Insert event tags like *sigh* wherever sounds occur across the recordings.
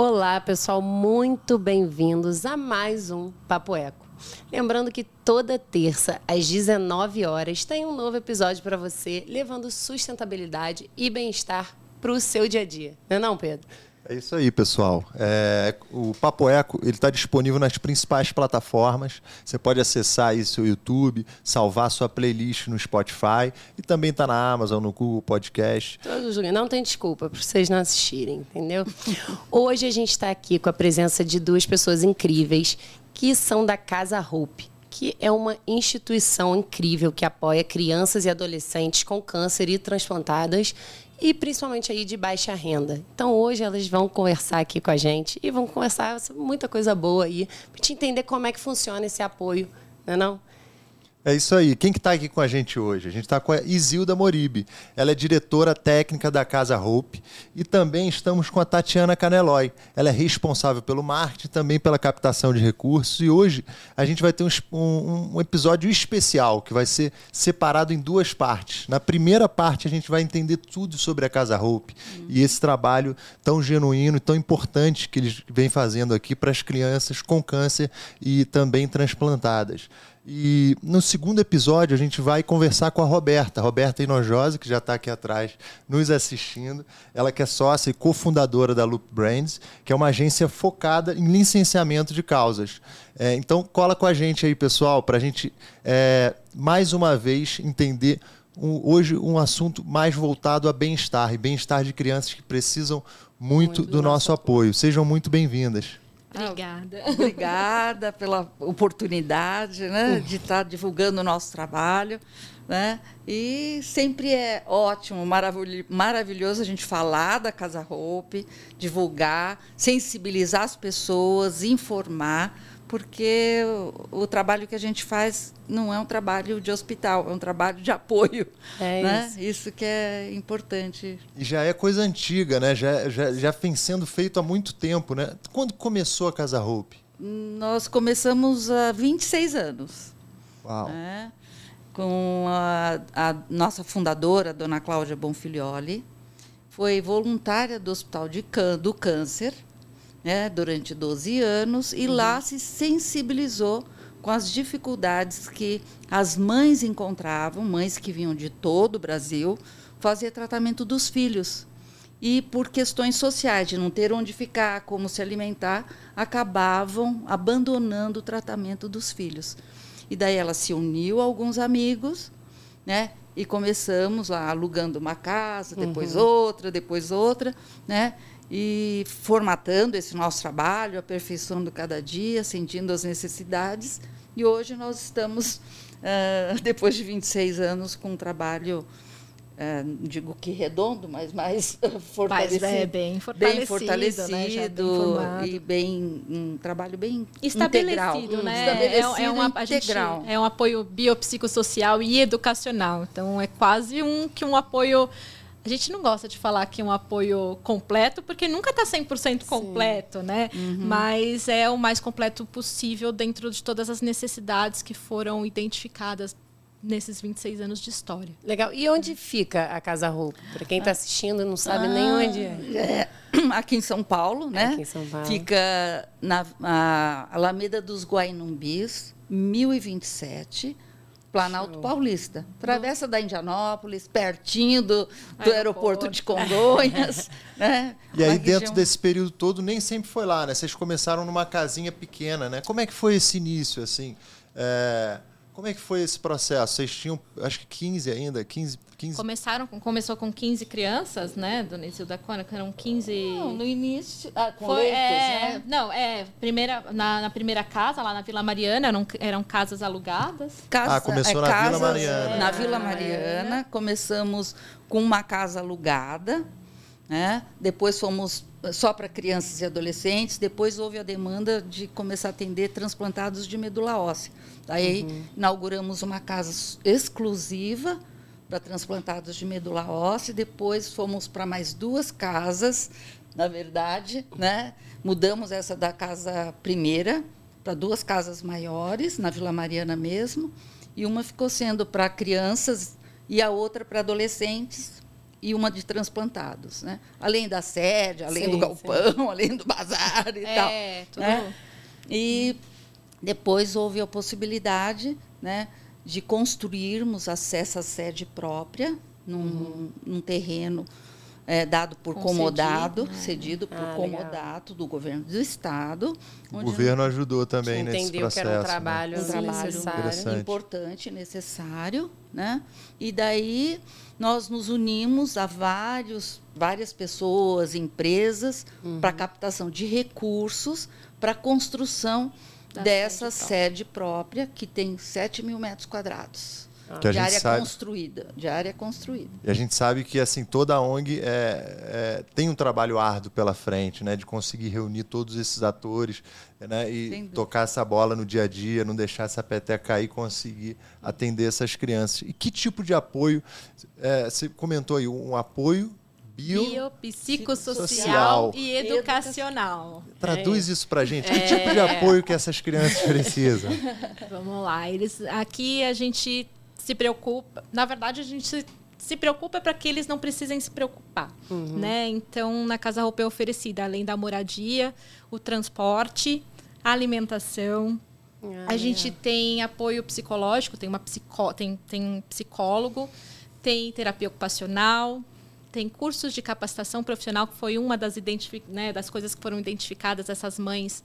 Olá, pessoal, muito bem-vindos a mais um Papo Eco. Lembrando que toda terça, às 19 horas, tem um novo episódio para você, levando sustentabilidade e bem-estar para o seu dia a dia. Não é não, Pedro? É isso aí, pessoal. É, o Papo Eco ele está disponível nas principais plataformas. Você pode acessar aí seu YouTube, salvar sua playlist no Spotify e também está na Amazon, no Google Podcast. Todos não tem desculpa para vocês não assistirem, entendeu? Hoje a gente está aqui com a presença de duas pessoas incríveis que são da Casa Hope que é uma instituição incrível que apoia crianças e adolescentes com câncer e transplantadas e principalmente aí de baixa renda. Então hoje elas vão conversar aqui com a gente e vão conversar muita coisa boa aí, para te entender como é que funciona esse apoio, não é não? É isso aí. Quem que está aqui com a gente hoje? A gente está com a Isilda Moribe. Ela é diretora técnica da Casa Hope. E também estamos com a Tatiana Caneloy. Ela é responsável pelo marketing, também pela captação de recursos. E hoje a gente vai ter um, um, um episódio especial que vai ser separado em duas partes. Na primeira parte a gente vai entender tudo sobre a Casa Hope uhum. e esse trabalho tão genuíno e tão importante que eles vêm fazendo aqui para as crianças com câncer e também transplantadas. E no segundo episódio a gente vai conversar com a Roberta, Roberta Inojosa, que já está aqui atrás nos assistindo. Ela que é sócia e cofundadora da Loop Brands, que é uma agência focada em licenciamento de causas. É, então cola com a gente aí, pessoal, para a gente é, mais uma vez entender um, hoje um assunto mais voltado a bem-estar e bem-estar de crianças que precisam muito, muito do, do, nosso apoio. apoio. Sejam muito bem-vindas. Obrigada. Ah, obrigada pela oportunidade né, de estar divulgando o nosso trabalho. Né? E sempre é ótimo, maravilhoso a gente falar da Casa Hope, divulgar, sensibilizar as pessoas, informar, porque o, o, trabalho que a gente faz não é um trabalho de hospital, é um trabalho de apoio. É *laughs* né? isso. isso que é importante. E já é coisa antiga, né? Já, já, já vem sendo feito há muito tempo, né? Quando começou a Casa Hope? Nós começamos há 26 anos. Uau. Né? Com a, a nossa fundadora, dona Cláudia Bonfilioli, foi voluntária do Hospital de Can, do Câncer, né, durante 12 anos, e uhum. lá se sensibilizou com as dificuldades que as mães encontravam, mães que vinham de todo o Brasil, fazer tratamento dos filhos. E por questões sociais, de não ter onde ficar, como se alimentar, acabavam abandonando o tratamento dos filhos. E daí ela se uniu a alguns amigos, né? E começamos lá alugando uma casa, depois uhum. outra, depois outra, né? E formatando esse nosso trabalho, aperfeiçoando cada dia, sentindo as necessidades. E hoje nós estamos, uh, *laughs* depois de 26 anos, com um trabalho, uh, digo que redondo, mas mais *laughs* fortalecido. Mas é bem fortalecido, bem fortalecido né? e bem um trabalho bem estabelecido, integral, né? Estabelecido é, é, uma, integral. Gente, é um apoio biopsicossocial e educacional. Então é quase um que um apoio a gente não gosta de falar que é um apoio completo, porque nunca está 100% completo, Sim. né? Uhum. Mas é o mais completo possível dentro de todas as necessidades que foram identificadas nesses 26 anos de história. Legal. E onde fica a Casa Roupa? Para quem está assistindo não sabe ah, nem onde é. é. *clears throat* Aqui em São Paulo, né? Aqui em São Paulo. Fica na Alameda dos Guainumbis, 1027 Planalto Show. Paulista. Travessa da Indianópolis, pertinho do, do aeroporto. aeroporto de Congonhas. *laughs* né? E aí, dentro desse período todo, nem sempre foi lá, né? Vocês começaram numa casinha pequena, né? Como é que foi esse início, assim? É... Como é que foi esse processo? Vocês tinham, acho que 15 ainda, 15, 15... Começaram, começou com 15 crianças, né, dona Isilda Cônica? Eram 15... Não, no início, ah, com foi, leitos, é, né? Não, é, primeira, na, na, primeira casa, lá na Vila Mariana, eram, eram casas alugadas. Casa, ah, começou é, na casas, Vila Mariana. É, na Vila Mariana, começamos com uma casa alugada, né? Depois fomos só para crianças e adolescentes. Depois houve a demanda de começar a atender transplantados de medula óssea. Daí uhum. inauguramos uma casa exclusiva para transplantados de medula óssea. Depois fomos para mais duas casas, na verdade, né? Mudamos essa da casa primeira para duas casas maiores na Vila Mariana mesmo, e uma ficou sendo para crianças e a outra para adolescentes e uma de transplantados, né? Além da sede, além Sim, do galpão, *laughs* além do bazar e tal. É, tudo. né? E depois houve a possibilidade né, de construirmos essa sede própria num, num terreno é, dado por Concedido, comodato, né? cedido por Ah, comodato do governo do estado. O governo ajudou também nesse entendeu processo. que era um né? trabalho um trabalho necessário. Importante, necessário, né? E daí nós nos unimos a vários, várias pessoas, empresas, Uhum. para captação de recursos para a construção Da dessa sede sede própria, que tem 7 mil metros quadrados. Que a de gente área sabe- construída. De área construída. E a gente sabe que assim toda a ONG é, é, tem um trabalho árduo pela frente, né, de conseguir reunir todos esses atores, né, e tocar essa bola no dia a dia, não deixar essa peteca cair, e conseguir atender essas crianças. E que tipo de apoio? é, você comentou aí um apoio bio. Biopsicossocial Social. e educacional. Traduz isso pra gente. Que tipo de apoio que essas crianças precisam? *laughs* Vamos lá. Eles, aqui a gente se preocupa. Na verdade, a gente se, se preocupa para que eles não precisem se preocupar. Né? Então, na Casa Roupa é oferecida, além da moradia, o transporte, a alimentação. Ah, A gente tem apoio psicológico, tem, uma psicó tem, tem um psicólogo, tem terapia ocupacional, tem cursos de capacitação profissional, que foi uma das, identifi né, das coisas que foram identificadas. Essas mães,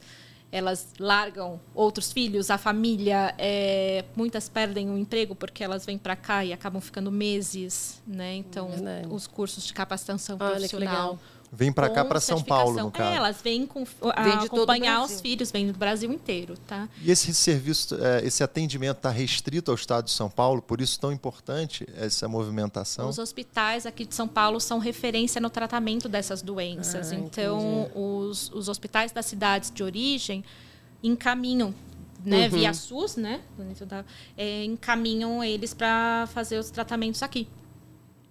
elas largam outros filhos, a família, é, muitas perdem o emprego porque elas vêm para cá e acabam ficando meses. Né? Então, Verdade. os cursos de capacitação Olha profissional. Vem para cá para São Paulo, no certificação. caso. É, elas vêm com, a, Vem acompanhar os filhos, vêm do Brasil inteiro, tá? E esse serviço, é, esse atendimento está restrito ao Estado de São Paulo, por isso tão importante essa movimentação. Os hospitais aqui de São Paulo são referência no tratamento dessas doenças. Ah, então, os, os hospitais das cidades de origem encaminham, né, Uhum. via SUS, né, é, encaminham eles para fazer os tratamentos aqui.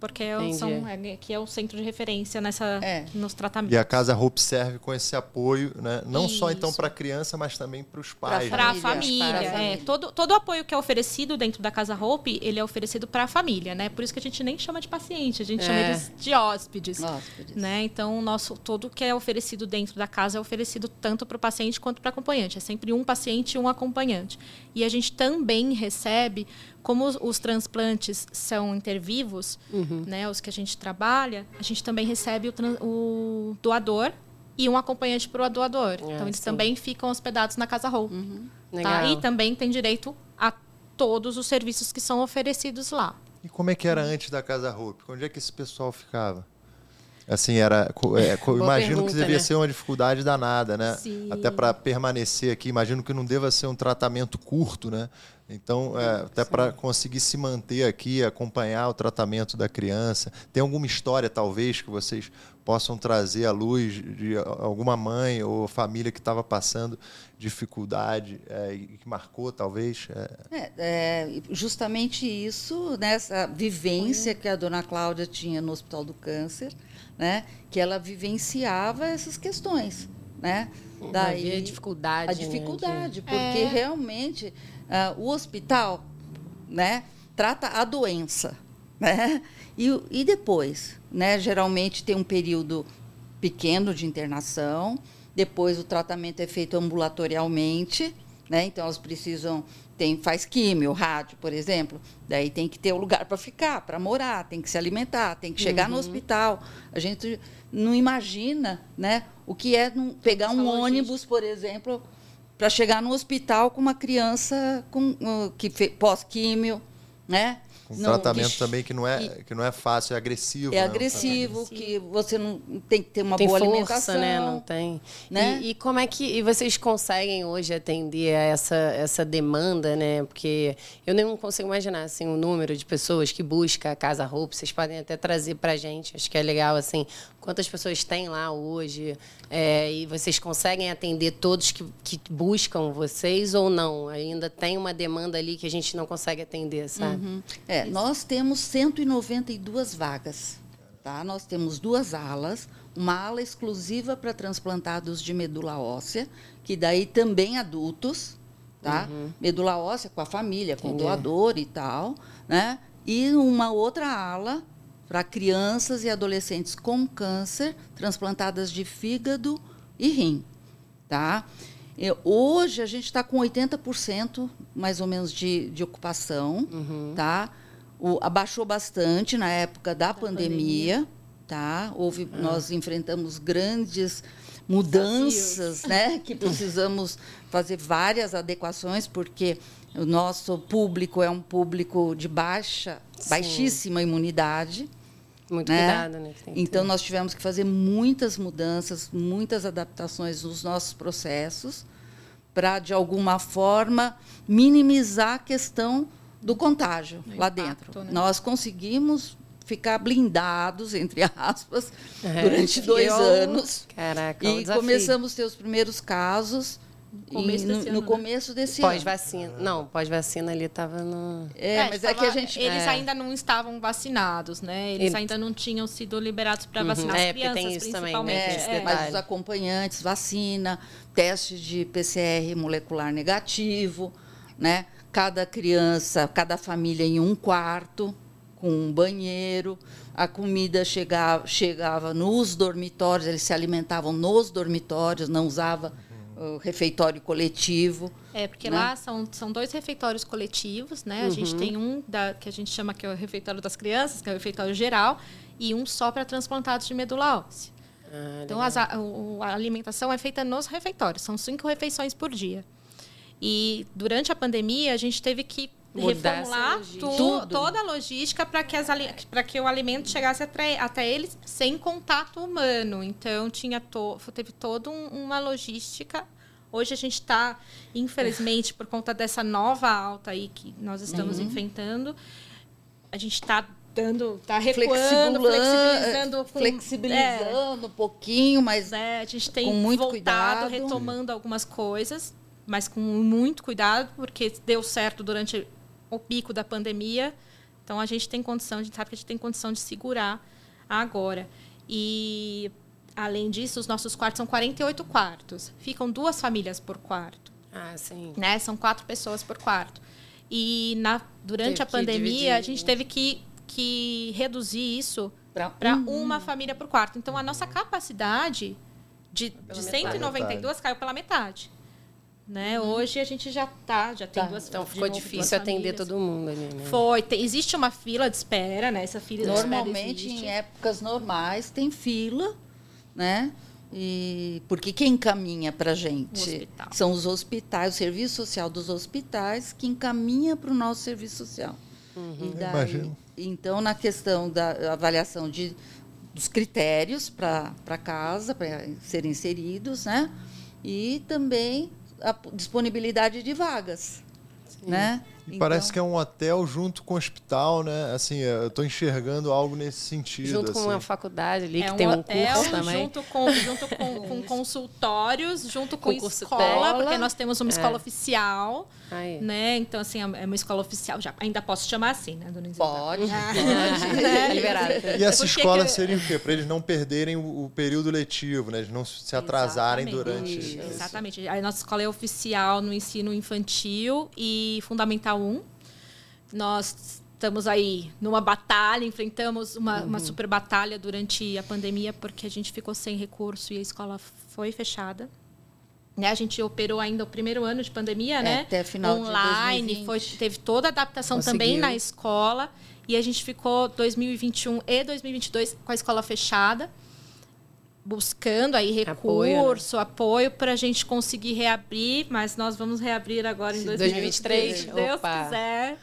Porque é, Entendi. são, é, que é o centro de referência nessa, É. nos tratamentos. E a Casa Hope serve com esse apoio, né? não só então Isso. para a criança, mas também para os pais. Para a né? família, família, para a é. família. Todo, todo o apoio que é oferecido dentro da Casa Hope, ele é oferecido para a família, né? Por isso que a gente nem chama de paciente, a gente chama É. eles de hóspedes. Hóspedes. Né? Então, o nosso, todo que é oferecido dentro da casa é oferecido tanto para o paciente quanto para o acompanhante. É sempre um paciente e um acompanhante. E a gente também recebe, como os, os transplantes são intervivos, né, os que a gente trabalha, a gente também recebe o, o doador e um acompanhante para o doador. Ah, então, eles sim. também ficam hospedados na Casa Hope. Legal. Tá? E também tem direito a todos os serviços que são oferecidos lá. E como é que era antes da Casa Hope? Onde é que esse pessoal ficava? Assim, era. é, imagino pergunta, que devia né? ser uma dificuldade danada, né? Sim. Até para permanecer aqui. Imagino que não deva ser um tratamento curto, né? Então, é, até para conseguir se manter aqui, acompanhar o tratamento da criança. Tem alguma história, talvez, que vocês possam trazer à luz de alguma mãe ou família que estava passando dificuldade é, e que marcou, talvez? É, É, é, justamente isso, nessa vivência que a dona Cláudia tinha no Hospital do Câncer, né, que ela vivenciava essas questões. Né? Havia dificuldade, A né, dificuldade, de- porque É. realmente ah, o hospital né, trata a doença. Né? E, e depois, né, geralmente tem um período pequeno de internação, depois o tratamento é feito ambulatorialmente, né? Então elas precisam tem faz químio, rádio, por exemplo, daí tem que ter um lugar para ficar, para morar, tem que se alimentar, tem que chegar no hospital. A gente não imagina, né, o que é pegar um ônibus, por exemplo, para chegar no hospital com uma criança com uh, que fe- pós-químio, né? Um Não- tratamento que- também que não é, que não é fácil, é agressivo. é né? agressivo, que você não tem que ter uma tem boa força, alimentação. né? Não tem. né? E, e como é que e vocês conseguem hoje atender a essa, essa demanda, né? Porque eu nem consigo imaginar assim o número de pessoas que busca a Casa Roupa. Vocês podem até trazer para gente. Acho que é legal assim quantas pessoas tem lá hoje é, e vocês conseguem atender todos que, que buscam vocês ou não? Ainda tem uma demanda ali que a gente não consegue atender, sabe? Uhum. É, nós temos 192 vagas. Tá? Nós temos duas alas, uma ala exclusiva para transplantados de medula óssea, que daí também adultos, tá? Medula óssea com a família, com o Entendi. doador e tal, né? E uma outra ala para crianças e adolescentes com câncer, transplantadas de fígado e rim. Tá? E hoje a gente está com 80% mais ou menos de, de ocupação. Uhum. Tá? O, abaixou bastante na época da, da pandemia, pandemia. Tá? Houve, ah. Nós enfrentamos grandes mudanças, Desafios. né? Que precisamos fazer várias adequações, porque o nosso público é um público de baixa, Sim. baixíssima imunidade. Muito né? cuidado, né? Então, nós tivemos que fazer muitas mudanças, muitas adaptações nos nossos processos, para, de alguma forma, minimizar a questão do contágio lá dentro. Né? Nós conseguimos ficar blindados, entre aspas, é, durante dois eu... anos. Caraca, e começamos a ter os primeiros casos começo no, no né? começo desse pós ano. Pós-vacina. Não, pós-vacina ali estava no. É, é mas é que a gente. Eles é. ainda não estavam vacinados, né? Eles Ele... ainda não tinham sido liberados para uhum. vacinar é, as crianças, tem isso principalmente. Também, né? é, mas os acompanhantes, vacina, teste de PCR molecular negativo, né? Cada criança, cada família em um quarto, com um banheiro. A comida chegava, chegava nos dormitórios, eles se alimentavam nos dormitórios, não usava o refeitório coletivo. É, porque né? lá são, são dois refeitórios coletivos, né? Uhum. A gente uhum. tem um da, que a gente chama que é o refeitório das crianças, que é o refeitório geral, e um só para transplantados de medula óssea. Ah, então, as, a, a, alimentação é feita nos refeitórios, são cinco refeições por dia. E durante a pandemia, a gente teve que Mudar reformular tu, toda a logística para que, que o alimento chegasse até, até eles sem contato humano. Então, tinha to, teve toda um, uma logística. Hoje a gente está, infelizmente, por conta dessa nova alta aí que nós estamos uhum. enfrentando, a gente está dando, está recuando, flexibilizando, com, flexibilizando é, um pouquinho, mas é, a gente tem com muito voltado, cuidado. retomando algumas coisas, mas com muito cuidado, porque deu certo durante o pico da pandemia. Então a gente tem condição, a gente sabe que a gente tem condição de segurar agora. E além disso, os nossos quartos são 48 quartos. Ficam duas famílias por quarto. Ah, sim. Né? São quatro pessoas por quarto. E na, durante teve a pandemia, dividir, a gente né? teve que, que reduzir isso para uhum. uma família por quarto. Então, a nossa capacidade de, de 192 metade. caiu pela metade. Né? Uhum. Hoje a gente já tá, já tem tá. duas Então ficou difícil atender todo mundo ali, né? Foi. Tem, existe uma fila de espera, né? Essa fila Normalmente, em épocas normais, tem fila, né? E porque quem encaminha para a gente são os hospitais, o serviço social dos hospitais que encaminha para o nosso serviço social. Uhum. Daí, Imagino. Então, na questão da avaliação de, dos critérios para casa, para serem inseridos, né? E também a disponibilidade de vagas. Sim. Né? Então, parece que é um hotel junto com o hospital, né? Assim, eu estou enxergando algo nesse sentido. Junto assim. com uma faculdade ali, é que um tem um hotel, curso também. Junto com, junto com, *laughs* com consultórios, junto com, com escola, porque nós temos uma é. escola oficial. Aí. Né? Então, assim, é uma escola oficial. Já, ainda posso chamar assim, né, dona Isilda? Pode, *laughs* pode. né? *laughs* Liberado. E essa escola que... seria o quê? Para eles não perderem o, o, período letivo, né? Eles não se atrasarem Exatamente. durante... Isso. Exatamente. A nossa escola é oficial no ensino infantil e fundamental 1. Nós estamos aí numa batalha, enfrentamos uma, uhum. uma super batalha durante a pandemia, porque a gente ficou sem recurso e a escola foi fechada. Né, a gente operou ainda o primeiro ano de pandemia, é, né? Até final Online, foi, teve toda a adaptação Conseguiu. também na escola. E a gente ficou 2021 e 2022 com a escola fechada, buscando aí recurso, apoio, né? para a gente conseguir reabrir, mas nós vamos reabrir agora em 2023, se Deus Opa. quiser.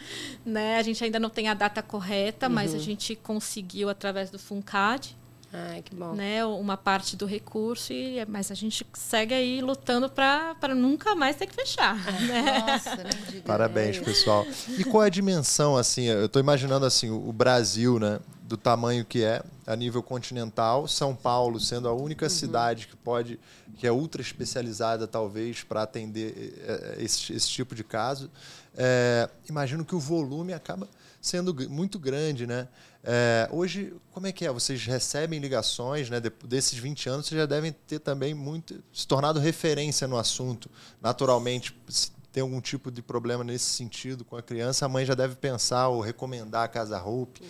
Né? A gente ainda não tem a data correta, uhum. mas a gente conseguiu através do FUNCAD. Ai, que bom. Né, uma parte do recurso, e, mas a gente segue aí lutando para nunca mais ter que fechar. *laughs* Né? Nossa, Parabéns, pessoal. E qual é a dimensão, assim, eu estou imaginando assim, o Brasil, né, do tamanho que é, a nível continental, São Paulo sendo a única uhum. cidade que pode, que é ultra especializada, talvez, para atender eh, eh, esse, esse, tipo de caso. É, imagino que o volume acaba sendo muito grande, né? É, hoje, como é que é? Vocês recebem ligações, né? desses 20 anos, vocês já devem ter também muito se tornado referência no assunto. Naturalmente, se tem algum tipo de problema nesse sentido com a criança, a mãe já deve pensar ou recomendar a Casa Hope.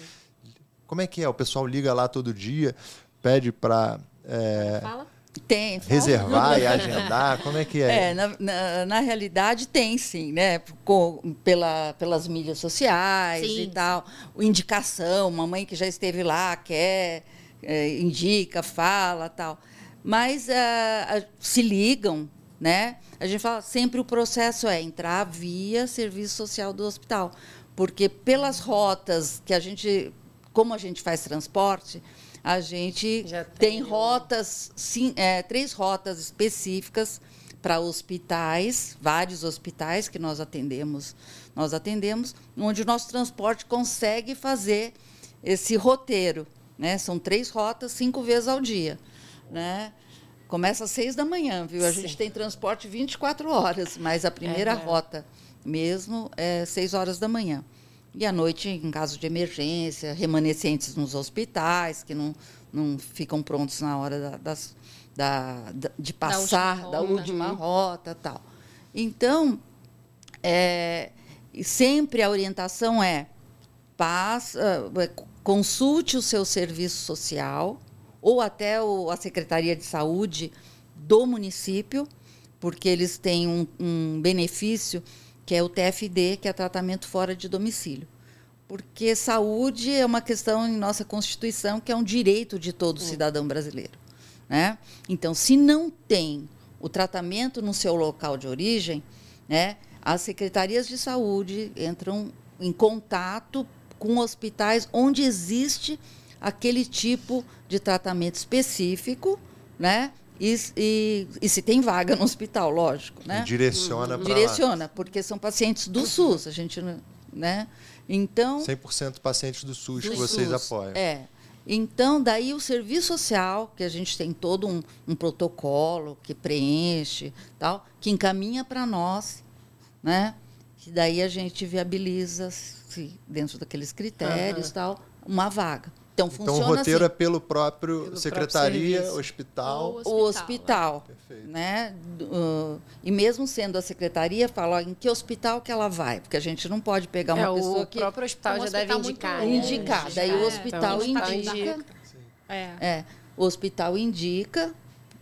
Como é que é? O pessoal liga lá todo dia, pede para é, Fala. Tem. reservar e agendar? Como é que é? É, na, na, na realidade tem sim, né? Com, pela, pelas mídias sociais Sim, e tal. Indicação, mamãe que já esteve lá, quer, é, indica, fala tal. Mas a- se ligam, né? A gente fala sempre o processo é entrar via serviço social do hospital. Porque pelas rotas que a gente. Como a gente faz transporte, a gente Já tem tem rotas, sim, é, três rotas específicas para hospitais, vários hospitais que nós atendemos, nós atendemos, onde o nosso transporte consegue fazer esse roteiro, né? São três rotas, cinco vezes ao dia, né? Começa às seis da manhã, viu? A gente Sim. tem transporte 24 horas, mas a primeira É. rota mesmo é seis horas da manhã. E à noite, em caso de emergência, remanescentes nos hospitais, que não, não ficam prontos na hora da, das, da, da- de passar da rota. última rota tal. Então, é, e sempre a orientação é passa, é, consulte o seu serviço social ou até o- a Secretaria de Saúde do município, porque eles têm um, um benefício que é o TFD, que é tratamento fora de domicílio. Porque saúde é uma questão em nossa Constituição que é um direito de todo cidadão brasileiro. Né? Então, se não tem o tratamento no seu local de origem, né, as secretarias de saúde entram em contato com hospitais onde existe aquele tipo de tratamento específico, né? E, e- e se tem vaga no hospital, lógico, né? Direciona para Direciona, porque são pacientes do SUS, a gente, né? Então, 100% pacientes do SUS do que vocês SUS. apoiam. É. Então, daí o serviço social, que a gente tem todo um, um protocolo que preenche, tal, que encaminha para nós, né? Que daí a gente viabiliza, se, dentro daqueles critérios, tal, uma vaga. Então, Então funciona o roteiro assim é pelo próprio Pelo secretaria, próprio hospital. Ou o hospital, Perfeito. né? Do- uh, e mesmo sendo a secretaria, fala em que hospital que ela vai, porque a gente não pode pegar uma É, pessoa o que próprio hospital Um já deve hospital muito indicar. né? indicar. Daí o É, hospital então, o hospital indica. indica. É. É, o hospital indica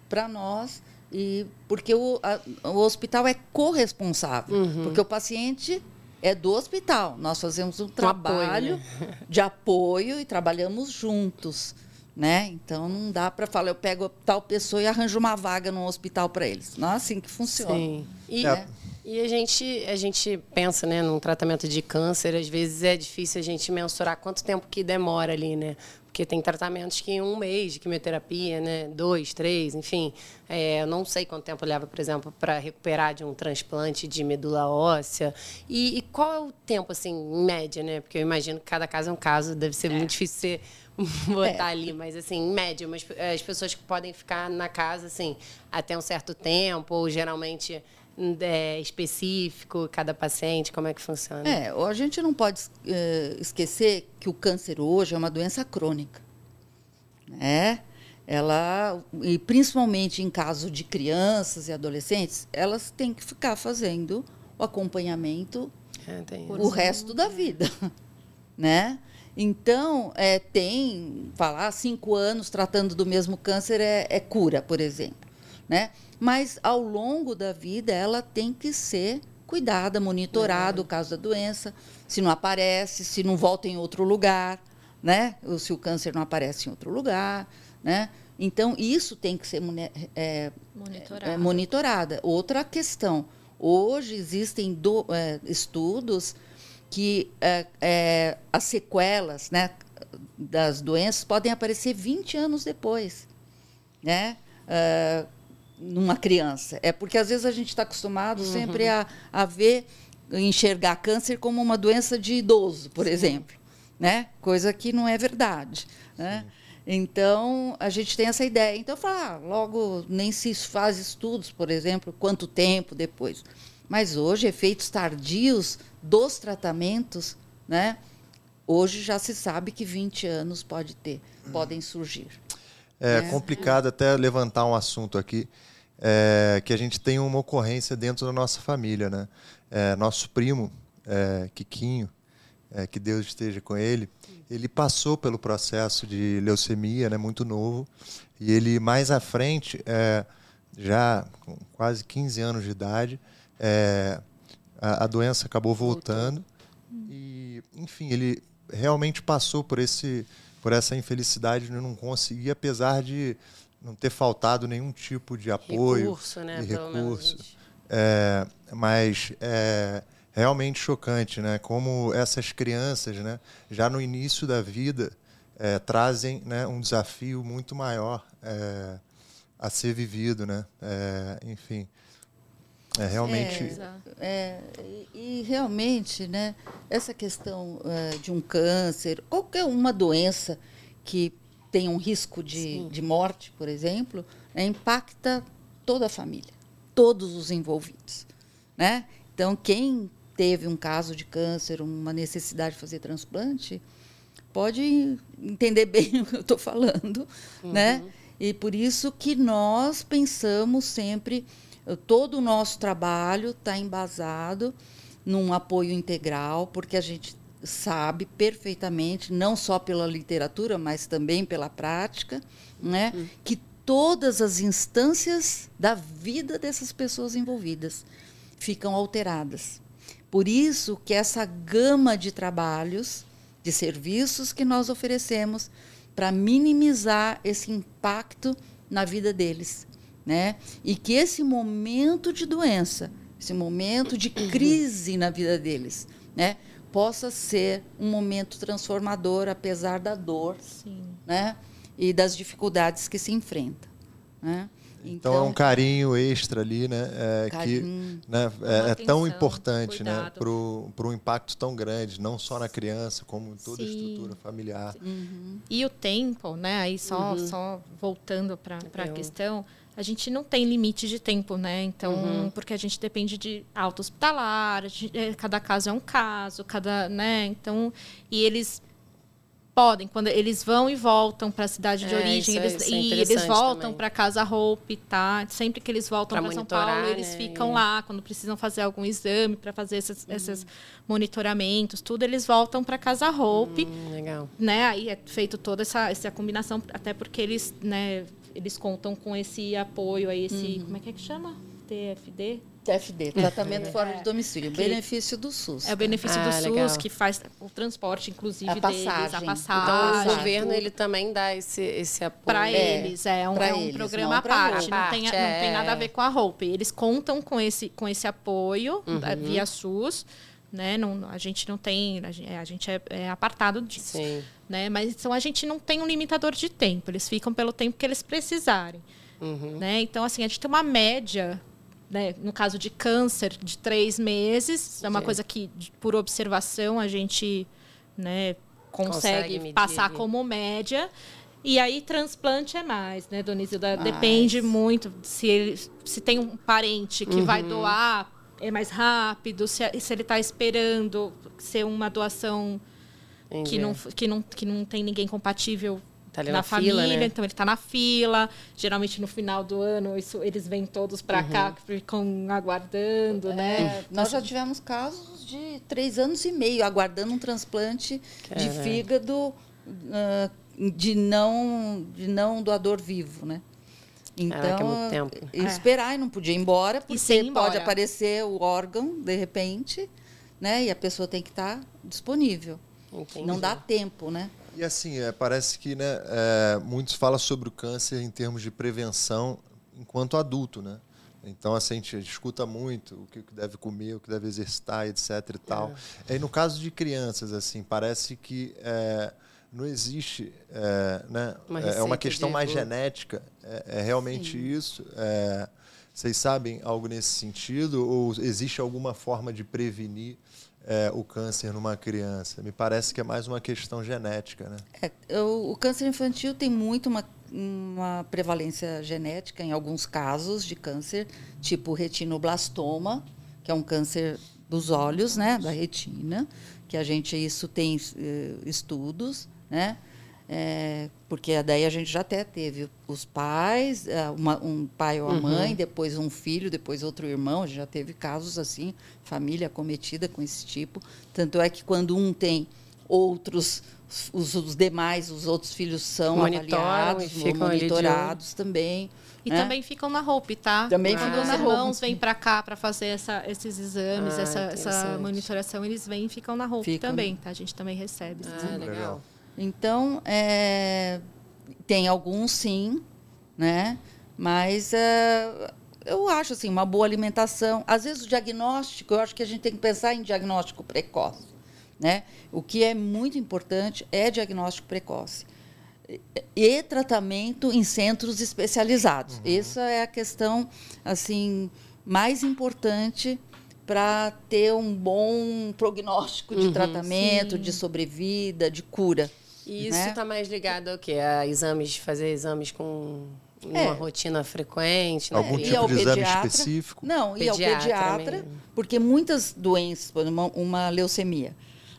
para nós e porque o, a- o hospital é corresponsável, Uhum. porque o paciente é do hospital. Nós fazemos um trabalho apoio, *laughs* de apoio e trabalhamos juntos, né? Então não dá para falar eu pego tal pessoa e arranjo uma vaga num hospital para eles. Não é assim que funciona. Sim. E, É. e a gente a gente pensa, né, num tratamento de câncer, às vezes é difícil a gente mensurar quanto tempo que demora ali, né? Porque tem tratamentos que em um mês de quimioterapia, né, dois, três, enfim, é, eu não sei quanto tempo leva, por exemplo, para recuperar de um transplante de medula óssea. E, e qual é o tempo, assim, em média, né? Porque eu imagino que cada caso é um caso, deve ser muito difícil você *laughs* botar ali, mas assim, em média, mas as pessoas que podem ficar na casa, assim, até um certo tempo, ou geralmente é, específico, cada paciente, como é que funciona? É, a gente não pode eh, esquecer que o câncer hoje é uma doença crônica. Né? Ela, e principalmente em caso de crianças e adolescentes, elas têm que ficar fazendo o acompanhamento É, o resto da vida, *laughs* né? Então, é, tem, falar cinco anos tratando do mesmo câncer é, é cura, por exemplo, né? Mas, ao longo da vida, ela tem que ser cuidada, monitorada o caso da doença, se não aparece, se não volta em outro lugar, né? Ou se o câncer não aparece em outro lugar, né? Então, isso tem que ser é, Monitorado. é, monitorada. Outra questão, hoje existem do- é, estudos que é, é, as sequelas né, das doenças podem aparecer 20 anos depois, né? Numa criança. É porque às vezes a gente está acostumado sempre a, a ver, enxergar câncer como uma doença de idoso, por exemplo, né? Coisa que não é verdade, né? Então, a gente tem essa ideia. Então, fala, ah, logo nem se faz estudos, por exemplo, quanto tempo depois. Mas hoje, efeitos tardios dos tratamentos, né? Hoje já se sabe que 20 anos pode ter, podem surgir. É complicado até levantar um assunto aqui, é, que a gente tem uma ocorrência dentro da nossa família, né? É, nosso primo, é, Quiquinho, é, que Deus esteja com ele, ele passou pelo processo de leucemia, né, muito novo, e ele mais à frente, é, já com quase 15 anos de idade, é, a, a, doença acabou voltando e, enfim, ele realmente passou por esse por essa infelicidade de não conseguir, apesar de não ter faltado nenhum tipo de apoio recurso, né, e recurso. É, mas é realmente chocante, né? Como essas crianças, né, já no início da vida, é, trazem né, um desafio muito maior é, a ser vivido, né? É, enfim, é realmente. É, é, e, realmente, né, essa questão uh, de um câncer, qualquer uma doença que tem um risco de, de morte, por exemplo, né, impacta toda a família, todos os envolvidos. Né? Então, quem teve um caso de câncer, uma necessidade de fazer transplante, pode entender *laughs* bem o que eu estou falando. Uhum. Né? E por isso que nós pensamos sempre todo o nosso trabalho está embasado num apoio integral, porque a gente sabe perfeitamente, não só pela literatura, mas também pela prática, né, uhum. que todas as instâncias da vida dessas pessoas envolvidas ficam alteradas. Por isso que essa gama de trabalhos, de serviços que nós oferecemos para minimizar esse impacto na vida deles né? E que esse momento de doença, esse momento de crise na vida deles, né, possa ser um momento transformador, apesar da dor, Sim. né? E das dificuldades que se enfrenta, né? Então, então, é um carinho extra ali, né? É, que né, é, é, tão importante né, para um impacto tão grande, não só na criança, como em toda Sim. a estrutura familiar. Uhum. E o tempo, né? Aí só, uhum. só voltando para a questão, a gente não tem limite de tempo, né? Então, uhum. porque a gente depende de alta hospitalar, é, cada caso é um caso, cada, né? Então, e eles podem, quando eles vão e voltam para a cidade de é, origem, é, eles, é e eles voltam para casa Hope, tá? Sempre que eles voltam para São Paulo, eles né? ficam lá quando precisam fazer algum exame para fazer esses, uhum. esses, monitoramentos, tudo eles voltam para casa Hope. Hum, legal. Né? Aí é feito toda essa, essa combinação, até porque eles, né, eles contam com esse apoio aí, esse. Uhum. Como é que é que chama? TFD? TFD, tratamento fora de domicílio, que benefício do SUS. É o benefício ah, do legal. SUS que faz o transporte, inclusive, a passagem. deles, a passagem. Então, o governo ele também dá esse, esse apoio. Para é, eles, é um, é um eles, programa à parte, não, tem, é... não tem nada a ver com a roupa. Eles contam com esse, com esse apoio uhum. via SUS né? Não, a gente não tem, a gente, a gente é, é, apartado disso, Sim. Né? Mas então a gente não tem um limitador de tempo. Eles ficam pelo tempo que eles precisarem, uhum. né? Então assim a gente tem uma média, né? No caso de câncer, de três meses. Sim. É uma coisa que por observação a gente, né? Consegue, consegue passar como média. E aí, transplante é mais, né, Donizilda? Depende muito se, ele, se tem um parente que uhum. vai doar é mais rápido, se, se ele está esperando ser uma doação que não, que, não, que não tem ninguém compatível tá na, na, família, fila, né? então ele está na fila. Geralmente no final do ano isso, eles vêm todos para uhum. cá, ficam aguardando, é, né? Nós já tivemos casos de três anos e meio aguardando um transplante de fígado uh, de não de não doador vivo, né? Então, Caraca, é muito tempo. esperar e não podia ir embora, porque pode aparecer o órgão de repente, né? E a pessoa tem que estar disponível. Entendi. Não dá tempo, né? E assim, é, parece que né, é, muitos falam sobre o câncer em termos de prevenção enquanto adulto, né? Então, assim, a gente escuta muito o que deve comer, o que deve exercitar, etc. e tal. É. E no caso de crianças, assim, parece que é, não existe, é, né? Uma é, é uma questão mais genética. É, é realmente Sim. isso. É, vocês sabem algo nesse sentido ou existe alguma forma de prevenir é, o câncer numa criança? Me parece que é mais uma questão genética, né? É, o, o, câncer infantil tem muito uma, uma prevalência genética em alguns casos de câncer, tipo retinoblastoma, que é um câncer dos olhos, né, da retina, que a gente isso tem uh, estudos né? É, porque daí a gente já até teve os pais, é, uma, um pai ou a mãe, depois um filho, depois outro irmão. A gente já teve casos assim, família cometida com esse tipo. Tanto é que quando um tem outros, os, os demais, os outros filhos são Monitoram avaliados, monitorados também. E né? também ficam na roupa, tá? Também Quando ficam os na irmãos roupa. vêm para cá para fazer essa- esses exames, Ah, essa, essa monitoração, eles vêm e ficam na roupa Ficam. também, tá? A gente também recebe. esses Ah, exames. legal. Então, é, tem alguns sim, né? Mas é, eu acho assim, uma boa alimentação. Às vezes o diagnóstico, eu acho que a gente tem que pensar em diagnóstico precoce. Né? O que é muito importante é diagnóstico precoce. E- tratamento em centros especializados. Essa é a questão assim mais importante para ter um bom prognóstico de tratamento, de sobrevida, de cura. E isso né? está mais ligado ao quê? A exames, fazer exames com uma É. rotina frequente, né? Algum E tipo ao de exame pediatra? específico? Não, e ao Pediatra pediatra, mesmo. porque muitas doenças, por exemplo, uma, uma leucemia,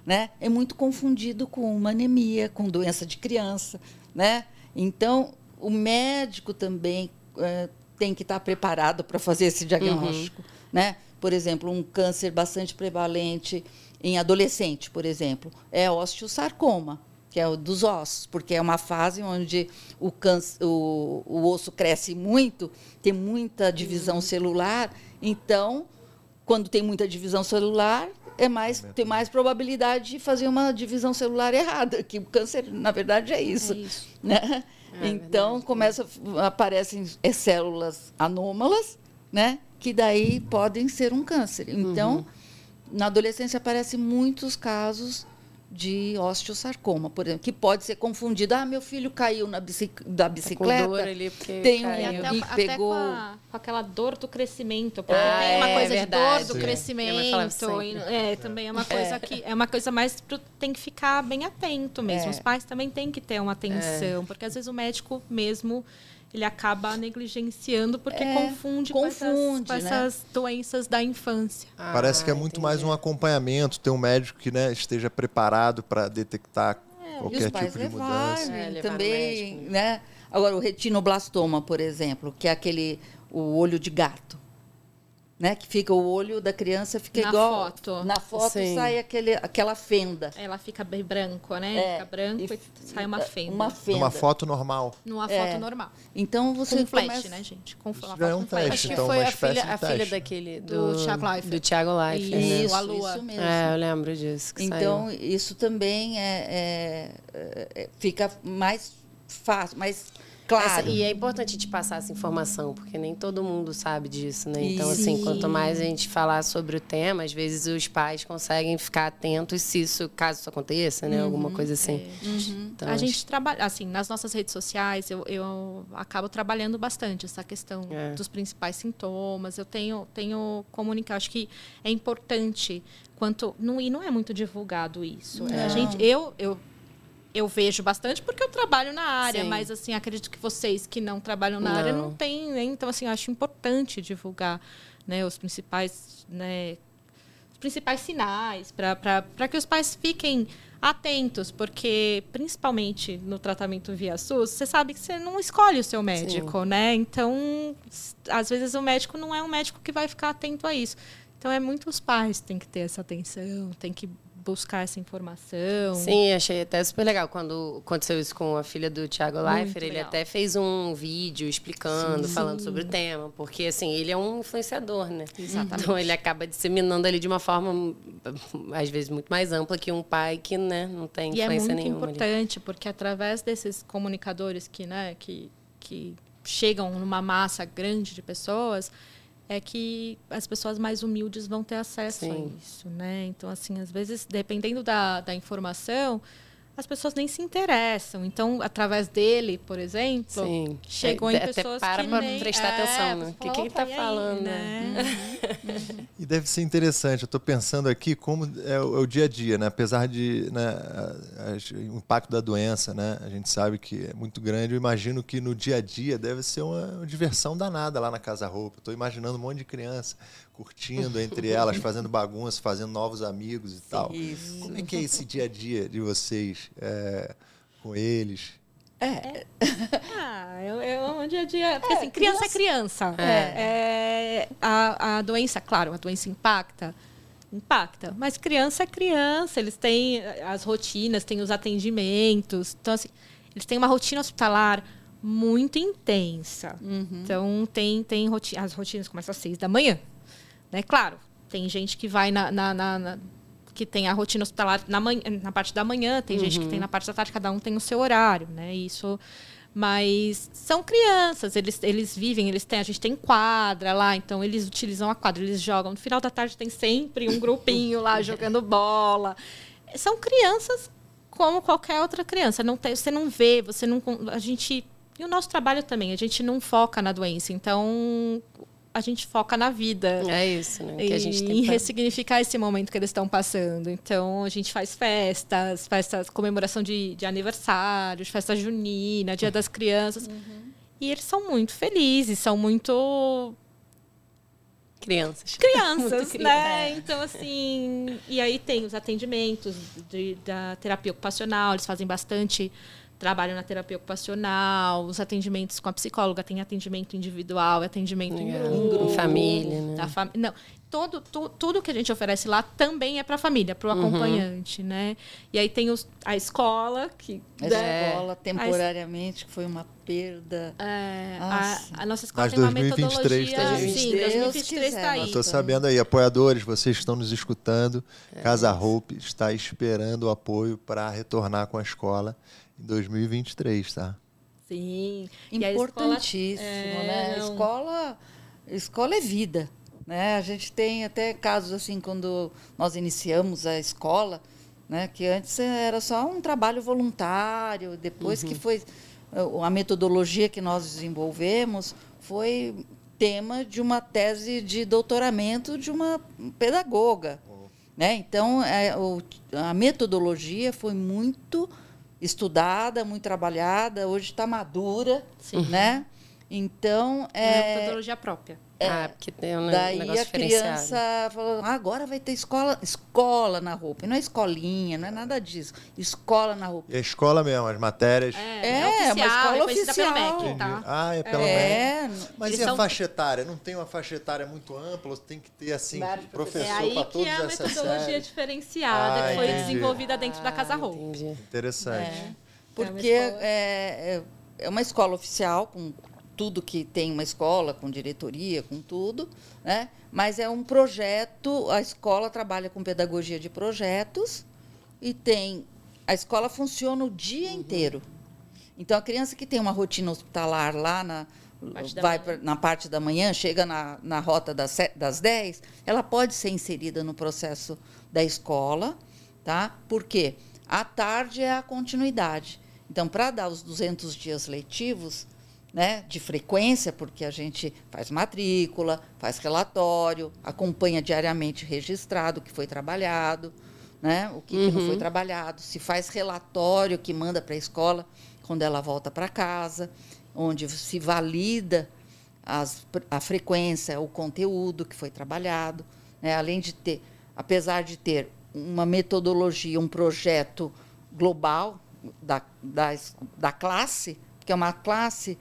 né, é muito confundido com uma anemia, com doença de criança, né? Então, o médico também eh, tem que estar preparado para fazer esse diagnóstico, né? Por exemplo, um câncer bastante prevalente em adolescente, por exemplo, é osteosarcoma, que é o dos ossos, porque é uma fase onde o, câncer, o, o osso cresce muito, tem muita divisão celular, então, quando tem muita divisão celular, é mais, tem mais probabilidade de fazer uma divisão celular errada, que o câncer, na verdade, é isso. É isso. Né? É *laughs* então, começa, aparecem é, células anômalas, né? que daí podem ser um câncer. Então, na adolescência aparecem muitos casos de osteosarcoma, por exemplo, que pode ser confundido. Ah, meu filho caiu na bicic- da Tá bicicleta. dor ali porque tem um- E caiu. até, E até pegou- com, a- com aquela dor do crescimento, porque Ah, tem uma é coisa verdade. de dor do Sim. crescimento. E- é, também é uma coisa que é uma coisa mais pro- tem que ficar bem atento mesmo. É. Os pais também têm que ter uma É. atenção, porque às vezes o médico mesmo ele acaba negligenciando porque É, confunde, com essas- confunde, com né? essas doenças da infância. Ah, Parece que é muito mais um acompanhamento, ter um médico que né, esteja preparado para detectar E qualquer pais tipo de mudança. levarem É, também, né? Agora o retinoblastoma, por exemplo, que é aquele o olho de gato, né? Que fica o olho da criança fica Na igual foto. na foto Sim. sai aquele aquela fenda. Ela fica bem branco, né? É, fica branco e e, sai uma fenda. Uma fenda. Numa foto normal. Numa foto É. normal. Então você Com flash, começa- né, gente? Com Isso uma já é foto um com flash. teste, Acho que então, foi uma a filha, a filha daquele Do do, Thiago Leifert. Do Thiago Leifert, né? Isso, Isso, a lua. isso mesmo. É, eu lembro disso. que Então, saiu. isso também é, é- é- é- fica mais fácil, mais claro. Essa- e é importante te passar essa informação, porque nem todo mundo sabe disso, né? Então, Isso. assim, quanto mais a gente falar sobre o tema, às vezes os pais conseguem ficar atentos se isso, caso isso aconteça, né? Alguma coisa assim. Então, a acho- gente trabalha, assim, nas nossas redes sociais, eu, eu acabo trabalhando bastante essa questão É. dos principais sintomas. Eu tenho, tenho comunicar. Acho que é importante quanto. Não, e não é muito divulgado isso. É, A gente, eu, eu, eu vejo bastante porque eu trabalho na área, Sim. mas assim, acredito que vocês que não trabalham na área não Não. têm, né? Então, assim, eu acho importante divulgar né, os principais. Né, os principais sinais para que os pais fiquem atentos, porque principalmente no tratamento via SUS, você sabe que você não escolhe o seu médico, né? Então, às vezes o médico não é um médico que vai ficar atento a isso. Então, é muito os pais que têm que ter essa atenção, tem que buscar essa informação. Sim, achei até super legal quando aconteceu isso com a filha do Thiago Leifert. Ele até fez um vídeo explicando, falando sobre o tema, porque assim, ele é um influenciador, né? Exatamente. Então ele acaba disseminando ali de uma forma às vezes muito mais ampla que um pai que, né, não tem E é influência muito nenhuma. ali. importante, porque através desses comunicadores que, né, que, que chegam numa massa grande de pessoas, é que as pessoas mais humildes vão ter acesso Sim. a isso, né? Então, assim, às vezes, dependendo da, da informação, as pessoas nem se interessam. Então, através dele, por exemplo, Sim. chegou É, em até pessoas para que pra nem... prestar é, atenção, né? O que que ele "Opa, tá e aí?", falando, né? E deve ser interessante. Eu estou pensando aqui como é o, é o dia a dia, né? Apesar de né, a- a- o impacto da doença, né? A gente sabe que é muito grande. Eu imagino que no dia a dia deve ser uma, uma diversão danada lá na Casa Roupa. Estou imaginando um monte de criança curtindo entre elas, fazendo bagunça, fazendo novos amigos e tal. Isso. Como é que é esse dia a dia de vocês? É, com eles? É, Ah, eu, eu amo dia a dia. Porque assim, criança é criança. É, a, a doença, claro, a doença impacta. Impacta. Mas criança é criança. Eles têm as rotinas, têm os atendimentos. Então, assim, eles têm uma rotina hospitalar muito intensa. Então, tem, tem roti as rotinas começam às seis da manhã. Né? Claro, tem gente que vai na, na- na- na- que tem a rotina hospitalar na, manhã, na parte da manhã, tem gente que tem na parte da tarde, cada um tem o seu horário, né? Isso, mas são crianças, eles, eles vivem, eles têm, a gente tem quadra lá, então eles utilizam a quadra, eles jogam. No final da tarde tem sempre um grupinho lá *laughs* jogando bola. São crianças como qualquer outra criança. Não tem, você não vê, você não. A gente. E o nosso trabalho também, a gente não foca na doença. Então, a gente foca na vida. É isso, né? Que a gente E tem em que ressignificar esse momento que eles estão passando. Então, a gente faz festas, festas, comemoração de, de aniversários, festa junina, dia das crianças. Uhum. E eles são muito felizes, são muito crianças. *laughs* crianças, né? Então, assim. E aí tem os atendimentos de- da terapia ocupacional, eles fazem bastante trabalho na terapia ocupacional, os atendimentos com a psicóloga, tem atendimento individual, atendimento em Legal. grupo. Em família, né? Da fam... Não, todo, tu- tudo que a gente oferece lá também é para a família, para o Uhum. acompanhante, né? E aí tem os, a escola, que a né, escola temporariamente que foi uma perda. é, a, a nossa escola Mas tem uma 2023 metodologia. tá sim, gente. Deus 2023 quiser, está aí. Eu estou sabendo aí, apoiadores, vocês estão nos escutando, É Casa Hope está esperando o apoio para retornar com a escola em 2023, tá? Sim. A escola- Importantíssimo, é, né? não. Escola, escola é vida. Né? A gente tem até casos assim, quando nós iniciamos a escola, né? que antes era só um trabalho voluntário, depois que foi a metodologia que nós desenvolvemos foi tema de uma tese de doutoramento de uma pedagoga. Né? Então, é, o- a metodologia foi muito estudada, muito trabalhada, hoje está madura. Sim. Né? Então, É uma é, metodologia própria. Ah, porque tem um daí negócio a criança falou, "Ah, agora vai ter escola, escola na roupa. E não é escolinha, não é nada disso. Escola na roupa. E a escola mesmo, as matérias. É, oficial, uma escola é oficial. MEC, tá? Ah, é pela MEC. É, Mas Eles e a são- faixa etária? Não tem uma faixa etária muito ampla? Tem que ter, assim, Vários É professor aí para que todas é a metodologia séries? diferenciada Ah, que foi entendi. desenvolvida dentro da Casa Roupa. Entendi. Interessante. É, É porque uma escola- é, é, é uma escola oficial, com tudo que tem uma escola, com diretoria, com tudo, né? mas é um projeto, a escola trabalha com pedagogia de projetos e tem. A escola funciona o dia inteiro. Então, a criança que tem uma rotina hospitalar lá na. Parte da vai manhã. pra- na parte da manhã, chega na, na rota das, das 10, ela pode ser inserida no processo da escola, tá? Por quê? À tarde é a continuidade. Então, para dar os 200 dias letivos, né, de frequência, porque a gente faz matrícula, faz relatório, acompanha diariamente registrado o que foi trabalhado, né, o que, que não foi trabalhado, se faz relatório que manda para a escola quando ela volta para casa, onde se valida as- a frequência, o conteúdo que foi trabalhado, né? além de ter, apesar de ter uma metodologia, um projeto global da, da, da classe, que é uma classe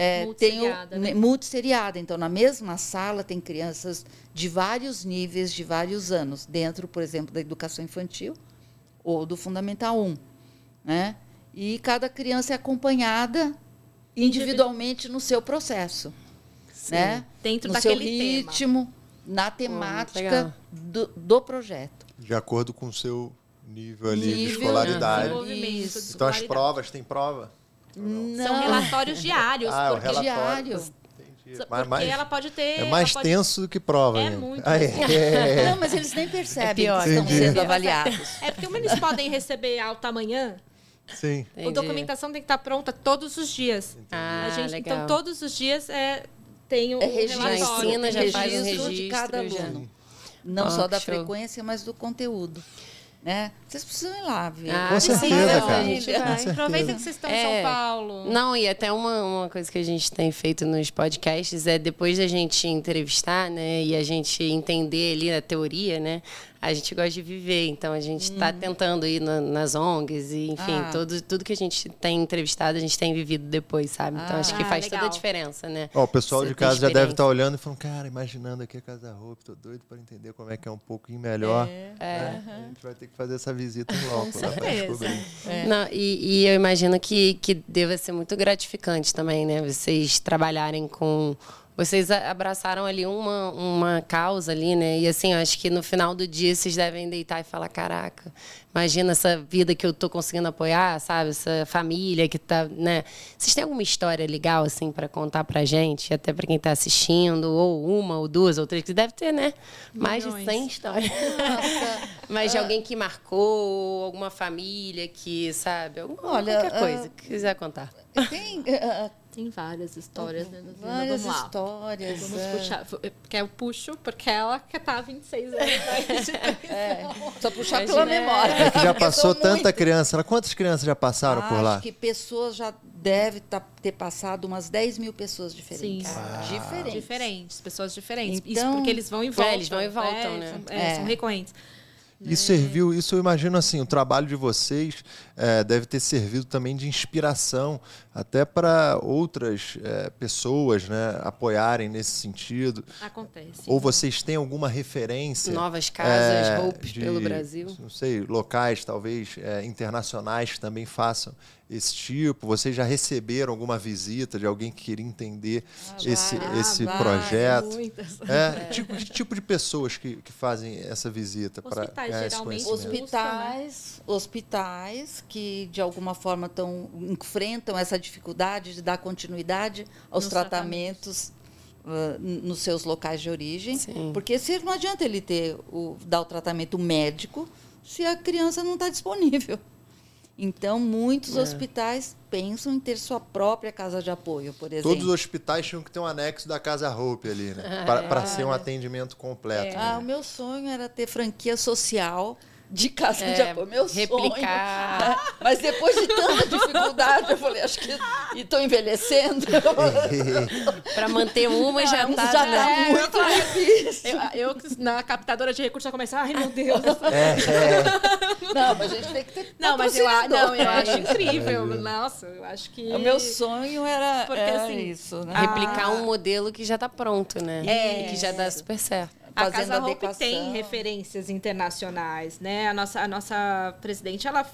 é, tem o, Multisseriada, né? multisseriada. Então, na mesma sala tem crianças de vários níveis, de vários anos, dentro, por exemplo, da educação infantil ou do Fundamental 1. Né? E cada criança é acompanhada individualmente no seu processo. Né? Dentro no seu daquele tema. ritmo, na legal. temática do, do projeto. De acordo com o seu nível ali de Nível, escolaridade. Desenvolvimento, Isso. Então, as provas, tem prova? São relatórios diários, Ah, é porque, relatório. diário. Porque Mas- mas ela pode ter. é mais pode- tenso do que prova. É né? muito Ah, *laughs* é. Não, mas eles nem percebem pior. que estão sendo avaliados. É porque como eles podem receber alta amanhã, Sim. a Entendi. documentação tem que estar pronta todos os dias. Ah, a gente, legal. Então, todos os dias é, tem o É um registro, Já relatório. ensina, já faz um registro de registro, cada já. aluno. Não Ó, só da show. frequência, mas do conteúdo. Né? Vocês precisam ir lá ver. Ah, Com sim, certeza, não, cara. Aproveita que vocês estão em É. São Paulo. Não, e até uma, uma coisa que a gente tem feito nos podcasts é depois da gente entrevistar, né, e a gente entender ali a teoria, né, a gente gosta de viver, então a gente está tentando ir na- nas ONGs e, enfim, Uhum. Ah. tudo, tudo que a gente tem entrevistado, a gente tem vivido depois, sabe? Então acho que Ah, faz toda a diferença, né? Ó, o pessoal Você de casa já deve estar olhando e falando, cara, imaginando aqui a Casa Roupa, tô doido para entender como é que é um pouquinho melhor. É. né? A gente vai ter que fazer essa visita *laughs* loco lá para descobrir. É. Não, e, e eu imagino que, que deva ser muito gratificante também, né? Vocês trabalharem com. Vocês abraçaram ali uma, uma causa ali, né? E assim, eu acho que no final do dia vocês devem deitar e falar: caraca, imagina essa vida que eu tô conseguindo apoiar, sabe? Essa família que tá, né? Vocês têm alguma história legal, assim, para contar pra gente? Até para quem tá assistindo, ou uma, ou duas, ou três, que deve ter, né? Mais de Milhões. 100 histórias. *laughs* Mas de alguém que marcou, alguma família que, sabe? Alguma, Olha, qualquer coisa ah, que quiser contar. Tem ah, Tem várias histórias, né? Nós- várias Vamos lá. histórias. Vamos é. puxar. Porque eu puxo, porque ela que tá há 26 anos. *laughs* É, só puxar Imagina. pela memória. É que já *laughs* passou tanta muitas. criança. Quantas crianças já passaram por lá? Acho que pessoas já devem tá- ter passado umas 10 mil pessoas diferentes. Sim. Diferentes. Diferentes, pessoas diferentes. Isso Então- porque eles vão e voltam. eles vão e voltam, né? São, é, É. são recorrentes. E serviu, isso eu imagino assim, o trabalho de vocês eh, deve ter servido também de inspiração até para outras eh, pessoas né, apoiarem nesse sentido. Acontece. Ou vocês têm alguma referência? Novas casas, Hopes pelo Brasil. Não sei, locais talvez eh, internacionais que também façam esse tipo. Vocês já receberam alguma visita de alguém que queria entender esse, várias, esse várias, projeto? Muitas. É, *laughs* tipo, que tipo de pessoas que, que fazem essa visita para esse geralmente, conhecimento? Hospitais, hospitais que de alguma forma tão, enfrentam essa dificuldade de dar continuidade aos Nos tratamentos, ah, n- nos seus locais de origem, Sim. porque se não adianta ele ter o dar o tratamento médico se a criança não está disponível. Então, muitos É. hospitais pensam em ter sua própria casa de apoio, por exemplo. Todos os hospitais tinham que ter um anexo da Casa Hope ali, né? *laughs* Para ser um atendimento completo. Ah, o né? meu sonho era ter franquia social de casa de É, apoio. Meu replicar. sonho. *laughs* né? Mas depois de tanta dificuldade, eu falei, acho que. E estou envelhecendo. *laughs* Para manter uma já Não, tá. já né? tá É, muito difícil. Eu, eu, na captadora de recursos, eu comecei, ai meu Deus. Não, mas a gente tem que ter. Não, mas eu, não, eu acho É. incrível. Nossa, eu acho que. O meu sonho era, Porque, era assim, isso, né? Replicar um modelo que já está pronto, né? É. E que já dá super certo. A Casa Hope adequação. tem referências internacionais, né? A nossa, a nossa presidente, ela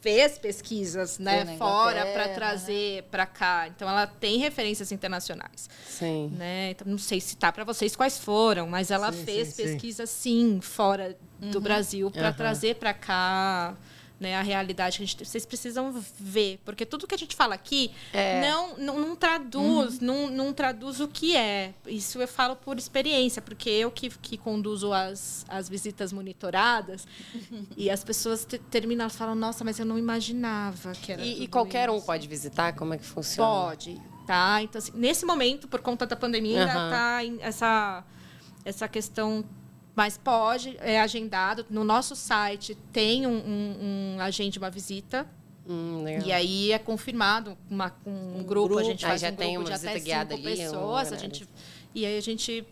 fez pesquisas, né, fora para trazer para cá. Então ela tem referências internacionais, Sim. né? Então não sei citar para vocês quais foram, mas ela Sim, fez sim, sim. pesquisas sim fora do Brasil para Aham. trazer para cá né, a realidade que a gente, vocês precisam ver, porque tudo que a gente fala aqui É. não, não, não traduz, não, não traduz o que é. Isso eu falo por experiência, porque eu que, que conduzo as, as visitas monitoradas e as pessoas te- terminam e falam, nossa, mas eu não imaginava que era E, e qualquer um isso." pode visitar? Como é que funciona? Pode, tá? Então, assim, nesse momento, por conta da pandemia, Aham. tá essa, essa questão. Mas pode, é agendado. No nosso site tem um, um, um agende uma visita. Hum. E aí é confirmado uma, com um, grupo, grupo. a gente Aí faz já um tem grupo uma de até visita guiada cinco ali, um pessoas. A gente, e aí a gente.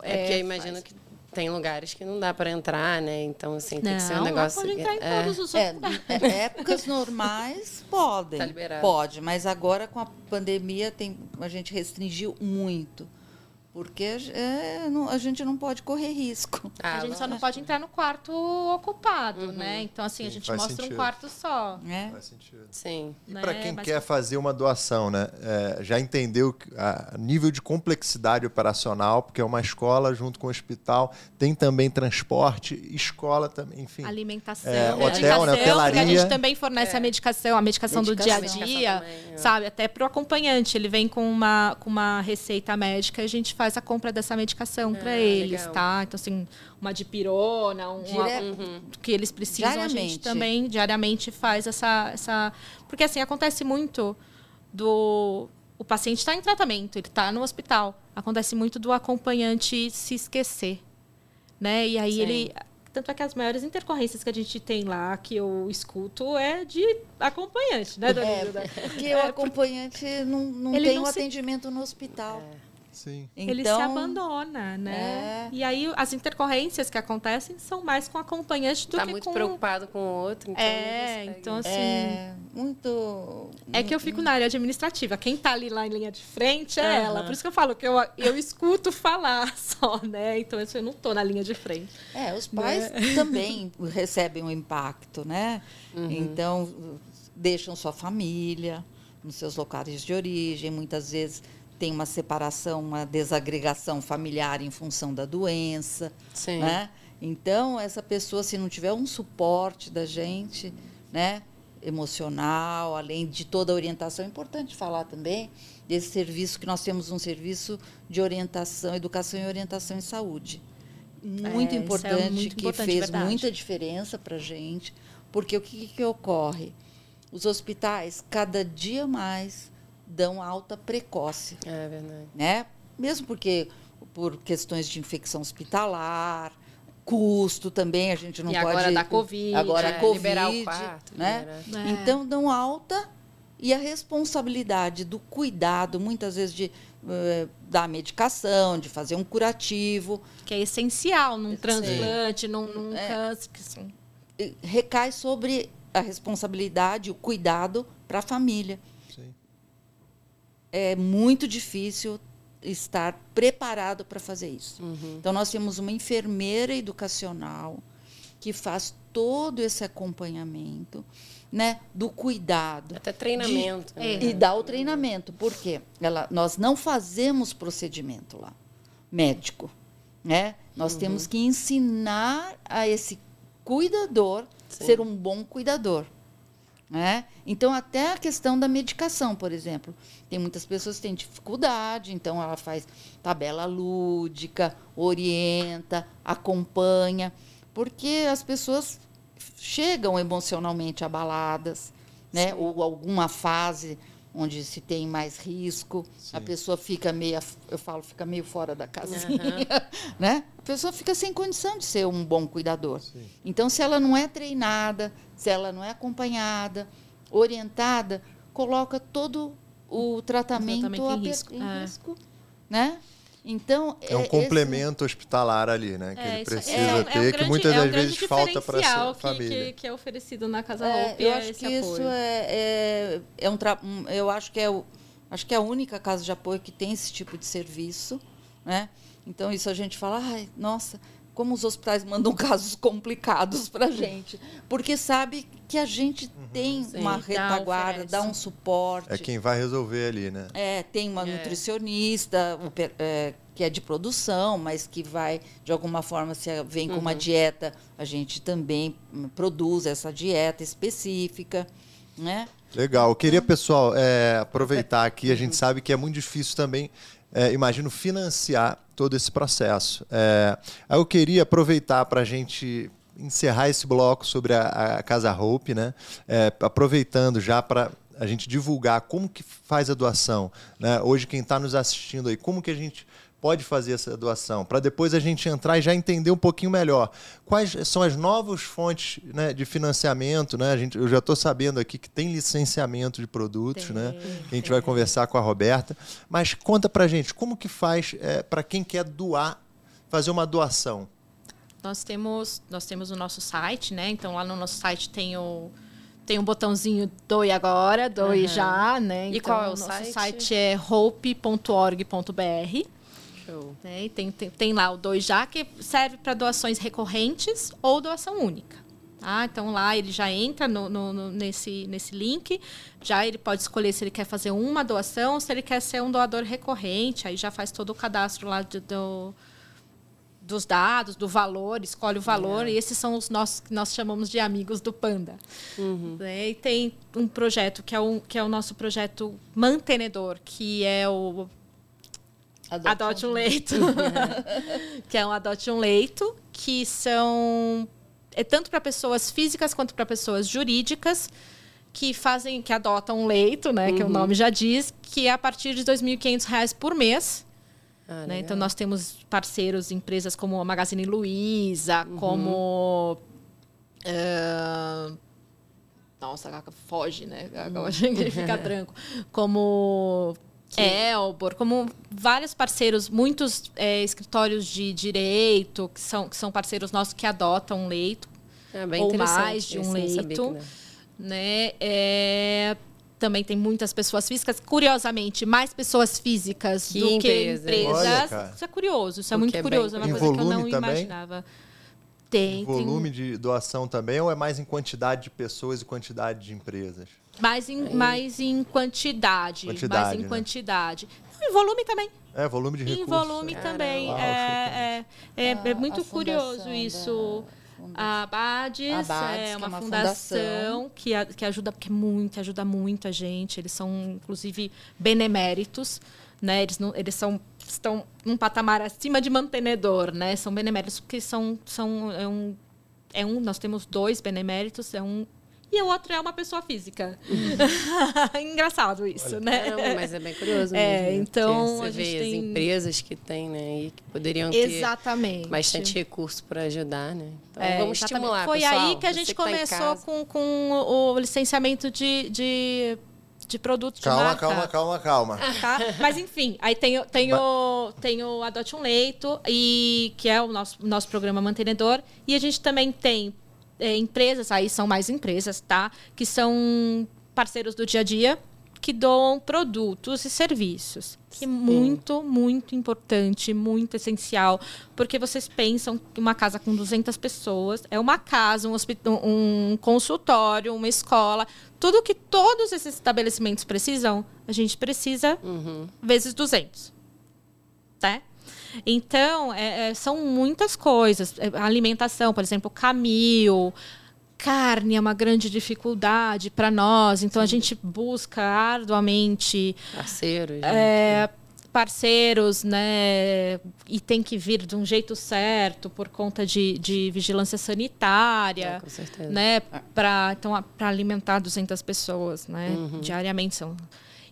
É porque eu imagino faz. que tem lugares que não dá para entrar, né? Então, assim, tem que ser um Não, negócio. pode entrar em é. todos os É, lugares. é, épocas normais *laughs* podem. Tá liberado. Pode, mas agora com a pandemia tem, a gente restringiu muito. Porque é, não- a gente não pode correr risco. Ah, *laughs* a gente só não pode entrar no quarto ocupado, né? Então, assim, a Sim, gente faz mostra sentido. um quarto só. Né? Faz sentido. Sim. E né? para quem Mas- quer fazer uma doação, né? é, já entendeu a nível de complexidade operacional, porque é uma escola junto com o hospital, tem também transporte, escola também, enfim. Alimentação, É, hotel, medicação, né, porque a hotelaria. gente também fornece a medicação, a medicação, do dia a Medicação. dia, Medicação também, é. sabe? Até para o acompanhante. Ele vem com uma, com uma receita médica e a gente faz a compra dessa medicação para eles, legal. tá? Então, assim, uma dipirona, um, Dire- um- que eles precisam, a gente Diariamente. também diariamente faz essa, essa. Porque assim, acontece muito do. O paciente está em tratamento, ele está no hospital. Acontece muito do acompanhante se esquecer. Né? E aí Sim. ele. Tanto é que as maiores intercorrências que a gente tem lá, que eu escuto, é de acompanhante, né, dona É, porque o acompanhante não, não Ele tem não o se- atendimento no hospital. Sim. ele se abandona, né? É. E aí as intercorrências que acontecem são mais com acompanhante do tá que muito com... preocupado com o outro, então É, consegue. então assim... É muito. É que eu fico na área administrativa. Quem tá ali lá em linha de frente é Aham. ela. Por isso que eu falo que eu, eu escuto falar *laughs* só, né? Então eu não tô na linha de frente. É, os pais *laughs* também recebem um impacto, né? Então, deixam sua família nos seus locais de origem, muitas vezes tem uma separação, uma desagregação familiar em função da doença, Sim. né? Então, essa pessoa, se não tiver um suporte da gente, né? emocional, além de toda a orientação, é importante falar também desse serviço que nós temos um serviço de orientação, educação e orientação em saúde. Muito É, é importante, muito que importante, fez verdade. muita diferença para a gente, porque o que, que ocorre? Os hospitais, cada dia mais, dão alta precoce É verdade. né? Mesmo porque por questões de infecção hospitalar, custo também, a gente não E pode agora da Covid, agora é, a Covid, liberar o quarto, né? É. Então dão alta e a responsabilidade do cuidado, muitas vezes de eh, dar medicação, de fazer um curativo, Que é essencial num transplante, num, num É. câncer. Assim, recai sobre a responsabilidade, o cuidado para a família. É muito difícil estar preparado para fazer isso. Uhum. Então, nós temos uma enfermeira educacional que faz todo esse acompanhamento né, do cuidado. Até treinamento. É. né? E dá o treinamento. Por quê? Ela, nós não fazemos procedimento lá, médico. Né? Nós temos que ensinar a esse cuidador Sim. ser um bom cuidador. Né? Então, até a questão da medicação, por exemplo. Tem muitas pessoas que têm dificuldade, então ela faz tabela lúdica, orienta, acompanha, porque as pessoas chegam emocionalmente abaladas, né? ou alguma fase onde se tem mais risco, a Sim. pessoa fica meio, eu falo, fica meio fora da casinha, *laughs* né? A pessoa fica sem condição de ser um bom cuidador. Sim. Então, se ela não é treinada, se ela não é acompanhada, orientada, coloca todo o tratamento, tratamento em a risco, em é. risco, né? Então, É um esse- complemento hospitalar ali, né? Que ele isso precisa é, é um ter, que muitas é um das vezes falta para a família. Que, que é oferecido na Casa É, Hope. eu é acho esse que isso apoio. é, é, é um, tra- um- eu acho que é o acho que é a única casa de apoio que tem esse tipo de serviço, né? Então isso a gente fala, ai, nossa, como os hospitais mandam *laughs* casos complicados para a gente, porque sabe que a gente tem Sim, uma retaguarda, dá um suporte. É quem vai resolver ali, né? É, tem uma É. nutricionista é, que é de produção, mas que vai, de alguma forma, se vem com Uhum. uma dieta, a gente também produz essa dieta específica, né? Legal. Eu queria, pessoal, é, aproveitar aqui. A gente sabe que é muito difícil também, é, imagino, financiar todo esse processo. É, eu queria aproveitar para a gente encerrar esse bloco sobre a, a Casa Hope, né? É, aproveitando já para a gente divulgar como que faz a doação. Né? Hoje, quem está nos assistindo aí, como que a gente pode fazer essa doação, para depois a gente entrar e já entender um pouquinho melhor quais são as novas fontes né, de financiamento. Né? A gente, eu já estou sabendo aqui que tem licenciamento de produtos, Tem, né? a gente vai conversar com a Roberta. Mas conta para gente, como que faz para quem quer doar, fazer uma doação? Nós temos, nós temos o nosso site, né? Então lá no nosso site tem o tem um botãozinho doe agora, doe Aham. já, né? E Então, qual é o nosso site? site é hope.org.br. Show. Né? E tem, tem, tem lá o doe já, que serve para doações recorrentes ou doação única. Tá? Então lá ele já entra no, no- no- nesse, nesse link, já ele pode escolher se ele quer fazer uma doação ou se ele quer ser um doador recorrente, aí já faz todo o cadastro lá de- do, dos dados, do valor, escolhe o valor, e esses são os nossos que nós chamamos de amigos do Panda. Né? E tem um projeto que é, um, que é o nosso projeto mantenedor, que é o Adote um leito. *laughs* que é um adote um leito, que são é tanto para pessoas físicas quanto para pessoas jurídicas que fazem que adotam um leito, né, que o nome já diz, que é a partir de 2.500 reais por mês. Ah, né? Então nós temos parceiros, empresas como a Magazine Luiza, como eh, nossa, foge, né? Agora *laughs* fica *laughs* branco. Como Que... Elbor, como vários parceiros, muitos é, escritórios de direito, que são, que são parceiros nossos que adotam um leito, é ou mais de um leito. Né? É, também tem muitas pessoas físicas. Curiosamente, mais pessoas físicas que do empresas. que empresas. Olha, isso é curioso, isso é muito é curioso. É uma coisa que eu não também? imaginava. Tem. Volume tem... de doação também ou é mais em quantidade de pessoas e quantidade de empresas? Mais em, é. mais em quantidade, quantidade. Mais em né? quantidade. Em volume também. É, volume de recursos. Em volume também. é, é, é, é, muito curioso isso. Da a Abades, é uma, é uma fundação, fundação, que, que ajuda, que é muito, ajuda muito a gente. Eles são, inclusive, beneméritos, né? Eles, não, eles são estão num patamar acima de mantenedor, né? São beneméritos porque são, são é um, é um, nós temos dois beneméritos, é um e o outro é uma pessoa física. Uhum. *laughs* Engraçado isso, Olha. né? Não, mas é bem curioso é, mesmo. É, então você a gente vê tem... as empresas que tem, né, e que poderiam exatamente. ter bastante recurso para ajudar, né? Então é, vamos exatamente. estimular, Foi pessoal, aí que a gente que tá começou tá com, com o licenciamento de, de de produtos calma, de marca. Calma, calma, calma, tá? Mas enfim, aí tem, tem, o, tem o Adote um Leito, e, que é o nosso, nosso programa mantenedor. E a gente também tem é, empresas, aí são mais empresas, tá? Que são parceiros do dia a dia, que doam produtos e serviços. Que é muito, muito importante, muito essencial. Porque vocês pensam que uma casa com 200 pessoas é uma casa, um, hospital, um consultório, uma escola. Tudo que todos esses estabelecimentos precisam, a gente precisa uhum. vezes 200. Tá? Então, é, é, são muitas coisas. É, alimentação, por exemplo, camil, carne é uma grande dificuldade para nós. Então, Sim. a gente busca arduamente... Parceiros. É, parceiros, né? E tem que vir de um jeito certo por conta de, de vigilância sanitária, é, com certeza. né? Para então para alimentar 200 pessoas, né? Uhum. Diariamente são.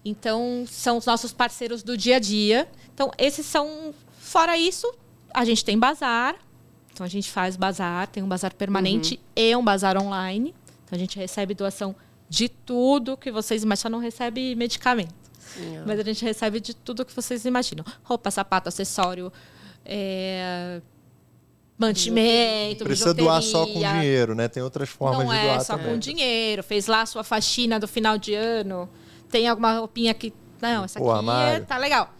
Então são os nossos parceiros do dia a dia. Então esses são Fora isso, a gente tem bazar. Então a gente faz bazar, tem um bazar permanente uhum. e um bazar online. Então a gente recebe doação de tudo que vocês, mas só não recebe medicamento. Sim, mas a gente recebe de tudo que vocês imaginam: roupa, sapato, acessório, é, mantimento, Precisa doar só com dinheiro, né? Tem outras formas não de doar é só também. com dinheiro. Fez lá a sua faxina do final de ano. Tem alguma roupinha que não, essa aqui é, tá legal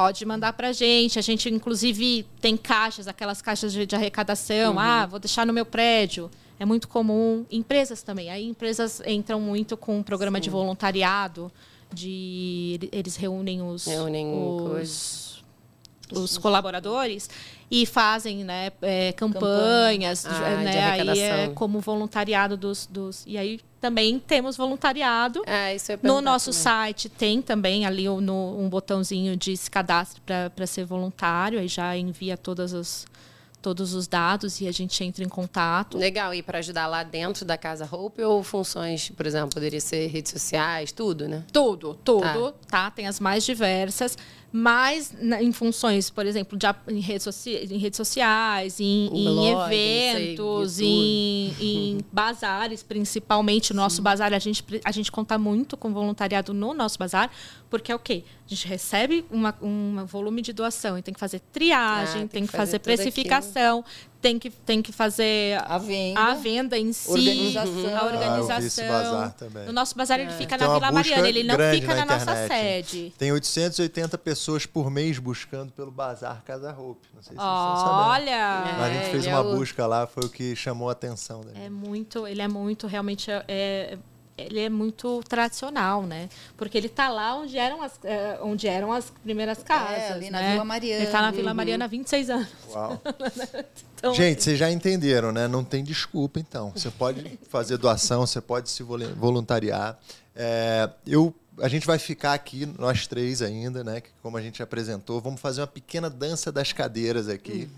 pode mandar para a gente. A gente, inclusive, tem caixas, aquelas caixas de, de arrecadação. Uhum. Ah, vou deixar no meu prédio. É muito comum. Empresas também. Aí empresas entram muito com um programa Sim. de voluntariado. De, eles reúnem os, reúnem os, os colaboradores e fazem né, é, campanhas, ah, né, aí é como voluntariado dos, dos. E aí também temos voluntariado. Ah, isso no nosso também. site tem também ali um botãozinho de se cadastre para ser voluntário, aí já envia todas as todos os dados e a gente entra em contato. Legal, e para ajudar lá dentro da Casa Hope ou funções, por exemplo, poderia ser redes sociais, tudo, né? Tudo, tudo, tá? tá? Tem as mais diversas mas em funções, por exemplo, de, em, redes em redes sociais, em, em blog, eventos, sei, em, em *laughs* bazares, principalmente. No nosso bazar, a gente, a gente conta muito com voluntariado no nosso bazar, porque é o quê? A gente recebe uma, um volume de doação e tem que fazer triagem, ah, tem, tem, que fazer, fazer precificação, tem que, tem que fazer a venda, a venda em si, organização. a organização. Ah, o nosso bazar ele é. fica na Vila Mariana, ele não fica na, na nossa sede. Tem 880 pessoas por mês buscando pelo bazar Casa Roupe. Não sei se Olha! É, a gente fez uma é busca lá, foi o que chamou a atenção. É muito, ele é muito, realmente, é, ele é muito tradicional, né? Porque ele está lá onde eram as, é, onde eram as primeiras casas. É, ali na né? Vila Mariana. Ele está na Vila uhum. Mariana há 26 anos. Uau. *laughs* então, Gente, assim... vocês já entenderam, né? Não tem desculpa, então. Você pode *laughs* fazer doação, você pode se voluntariar. É, eu a gente vai ficar aqui, nós três ainda, né? Como a gente apresentou, vamos fazer uma pequena dança das cadeiras aqui.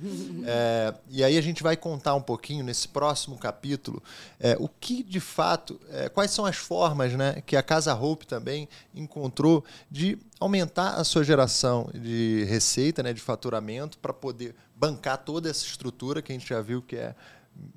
é, e aí a gente vai contar um pouquinho nesse próximo capítulo é, o que de fato, é, quais são as formas né, que a Casa Hope também encontrou de aumentar a sua geração de receita, né, de faturamento, para poder bancar toda essa estrutura que a gente já viu que é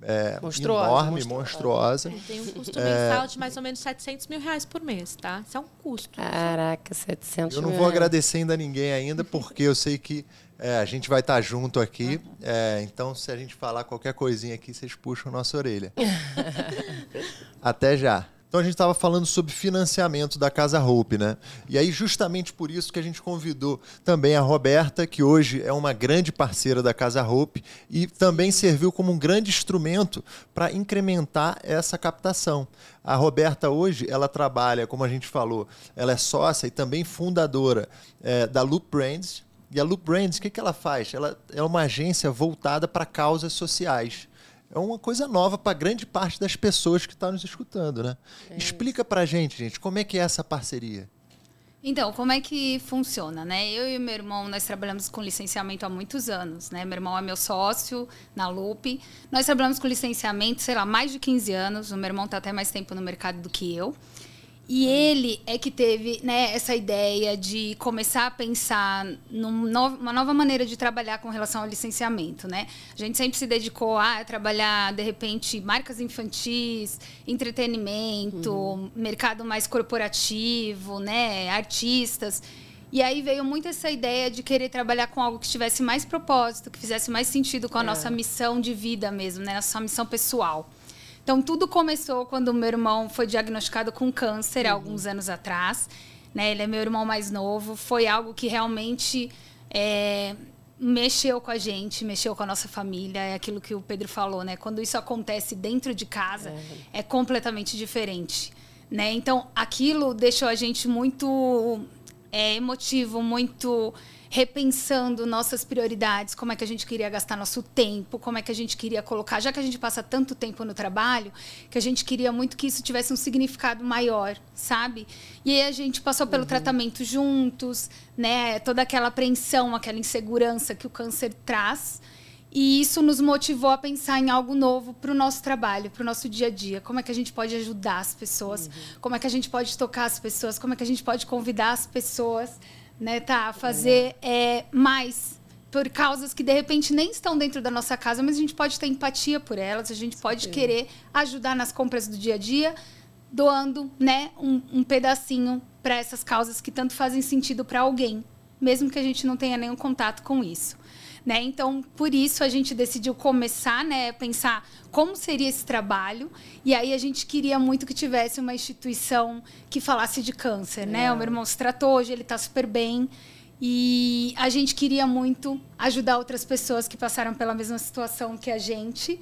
é, Monstruosa, enorme, monstruosa. monstruosa. Tem um custo mensal de mais ou menos 700 mil reais por mês, tá? Isso é um custo. Caraca, 700 Eu não mil vou reais. agradecer ainda a ninguém ainda, porque eu sei que é, a gente vai estar junto aqui. É, então, se a gente falar qualquer coisinha aqui, vocês puxam nossa orelha. *laughs* Até já. Então a gente estava falando sobre financiamento da Casa Hope, né? E aí justamente por isso que a gente convidou também a Roberta, que hoje é uma grande parceira da Casa Hope e também serviu como um grande instrumento para incrementar essa captação. A Roberta hoje ela trabalha, como a gente falou, ela é sócia e também fundadora eh, da Loop Brands. E a Loop Brands, o que, que ela faz? Ela é uma agência voltada para causas sociais é uma coisa nova para grande parte das pessoas que estão nos escutando, né? Explica para a gente, gente, como é que é essa parceria? Então, como é que funciona, né? Eu e meu irmão, nós trabalhamos com licenciamento há muitos anos, né? Meu irmão é meu sócio na Loop. Nós trabalhamos com licenciamento, sei lá, mais de 15 anos. O meu irmão está até mais tempo no mercado do que eu. E ele é que teve né, essa ideia de começar a pensar numa nova maneira de trabalhar com relação ao licenciamento. Né? A gente sempre se dedicou a trabalhar, de repente, marcas infantis, entretenimento, uhum. mercado mais corporativo, né, artistas. E aí veio muito essa ideia de querer trabalhar com algo que tivesse mais propósito, que fizesse mais sentido com a é. nossa missão de vida mesmo, né? Nossa missão pessoal. Então, tudo começou quando o meu irmão foi diagnosticado com câncer, uhum. alguns anos atrás. Né? Ele é meu irmão mais novo. Foi algo que realmente é, mexeu com a gente, mexeu com a nossa família. É aquilo que o Pedro falou, né? Quando isso acontece dentro de casa, é, é completamente diferente. Né? Então, aquilo deixou a gente muito é, emotivo, muito repensando nossas prioridades, como é que a gente queria gastar nosso tempo, como é que a gente queria colocar, já que a gente passa tanto tempo no trabalho, que a gente queria muito que isso tivesse um significado maior, sabe? E aí a gente passou pelo uhum. tratamento juntos, né? Toda aquela apreensão, aquela insegurança que o câncer traz. E isso nos motivou a pensar em algo novo para o nosso trabalho, para o nosso dia a dia. Como é que a gente pode ajudar as pessoas? Uhum. Como é que a gente pode tocar as pessoas? Como é que a gente pode convidar as pessoas né, tá? Fazer é, mais por causas que de repente nem estão dentro da nossa casa, mas a gente pode ter empatia por elas, a gente pode Sim. querer ajudar nas compras do dia a dia, doando, né, um, um pedacinho para essas causas que tanto fazem sentido para alguém, mesmo que a gente não tenha nenhum contato com isso. Né? Então, por isso a gente decidiu começar, né, pensar como seria esse trabalho. E aí a gente queria muito que tivesse uma instituição que falasse de câncer, é. né? O meu irmão se tratou, hoje ele está super bem. E a gente queria muito ajudar outras pessoas que passaram pela mesma situação que a gente.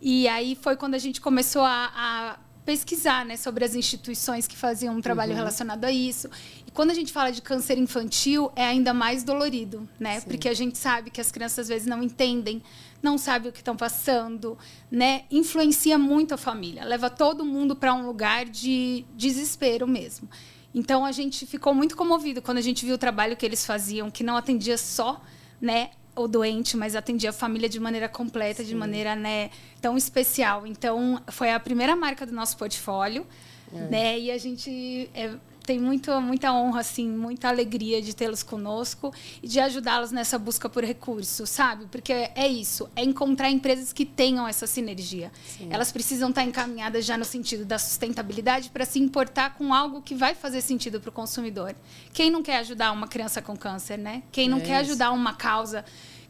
E aí foi quando a gente começou a, a pesquisar né, sobre as instituições que faziam um trabalho uhum. relacionado a isso. E quando a gente fala de câncer infantil, é ainda mais dolorido, né? Sim. Porque a gente sabe que as crianças às vezes não entendem, não sabem o que estão passando, né? Influencia muito a família, leva todo mundo para um lugar de desespero mesmo. Então a gente ficou muito comovido quando a gente viu o trabalho que eles faziam, que não atendia só, né, o doente, mas atendia a família de maneira completa, Sim. de maneira né, tão especial. Então, foi a primeira marca do nosso portfólio. É. Né? E a gente é, tem muito, muita honra, assim, muita alegria de tê-los conosco e de ajudá-los nessa busca por recursos, sabe? Porque é isso, é encontrar empresas que tenham essa sinergia. Sim. Elas precisam estar encaminhadas já no sentido da sustentabilidade para se importar com algo que vai fazer sentido para o consumidor. Quem não quer ajudar uma criança com câncer, né? Quem não é quer isso. ajudar uma causa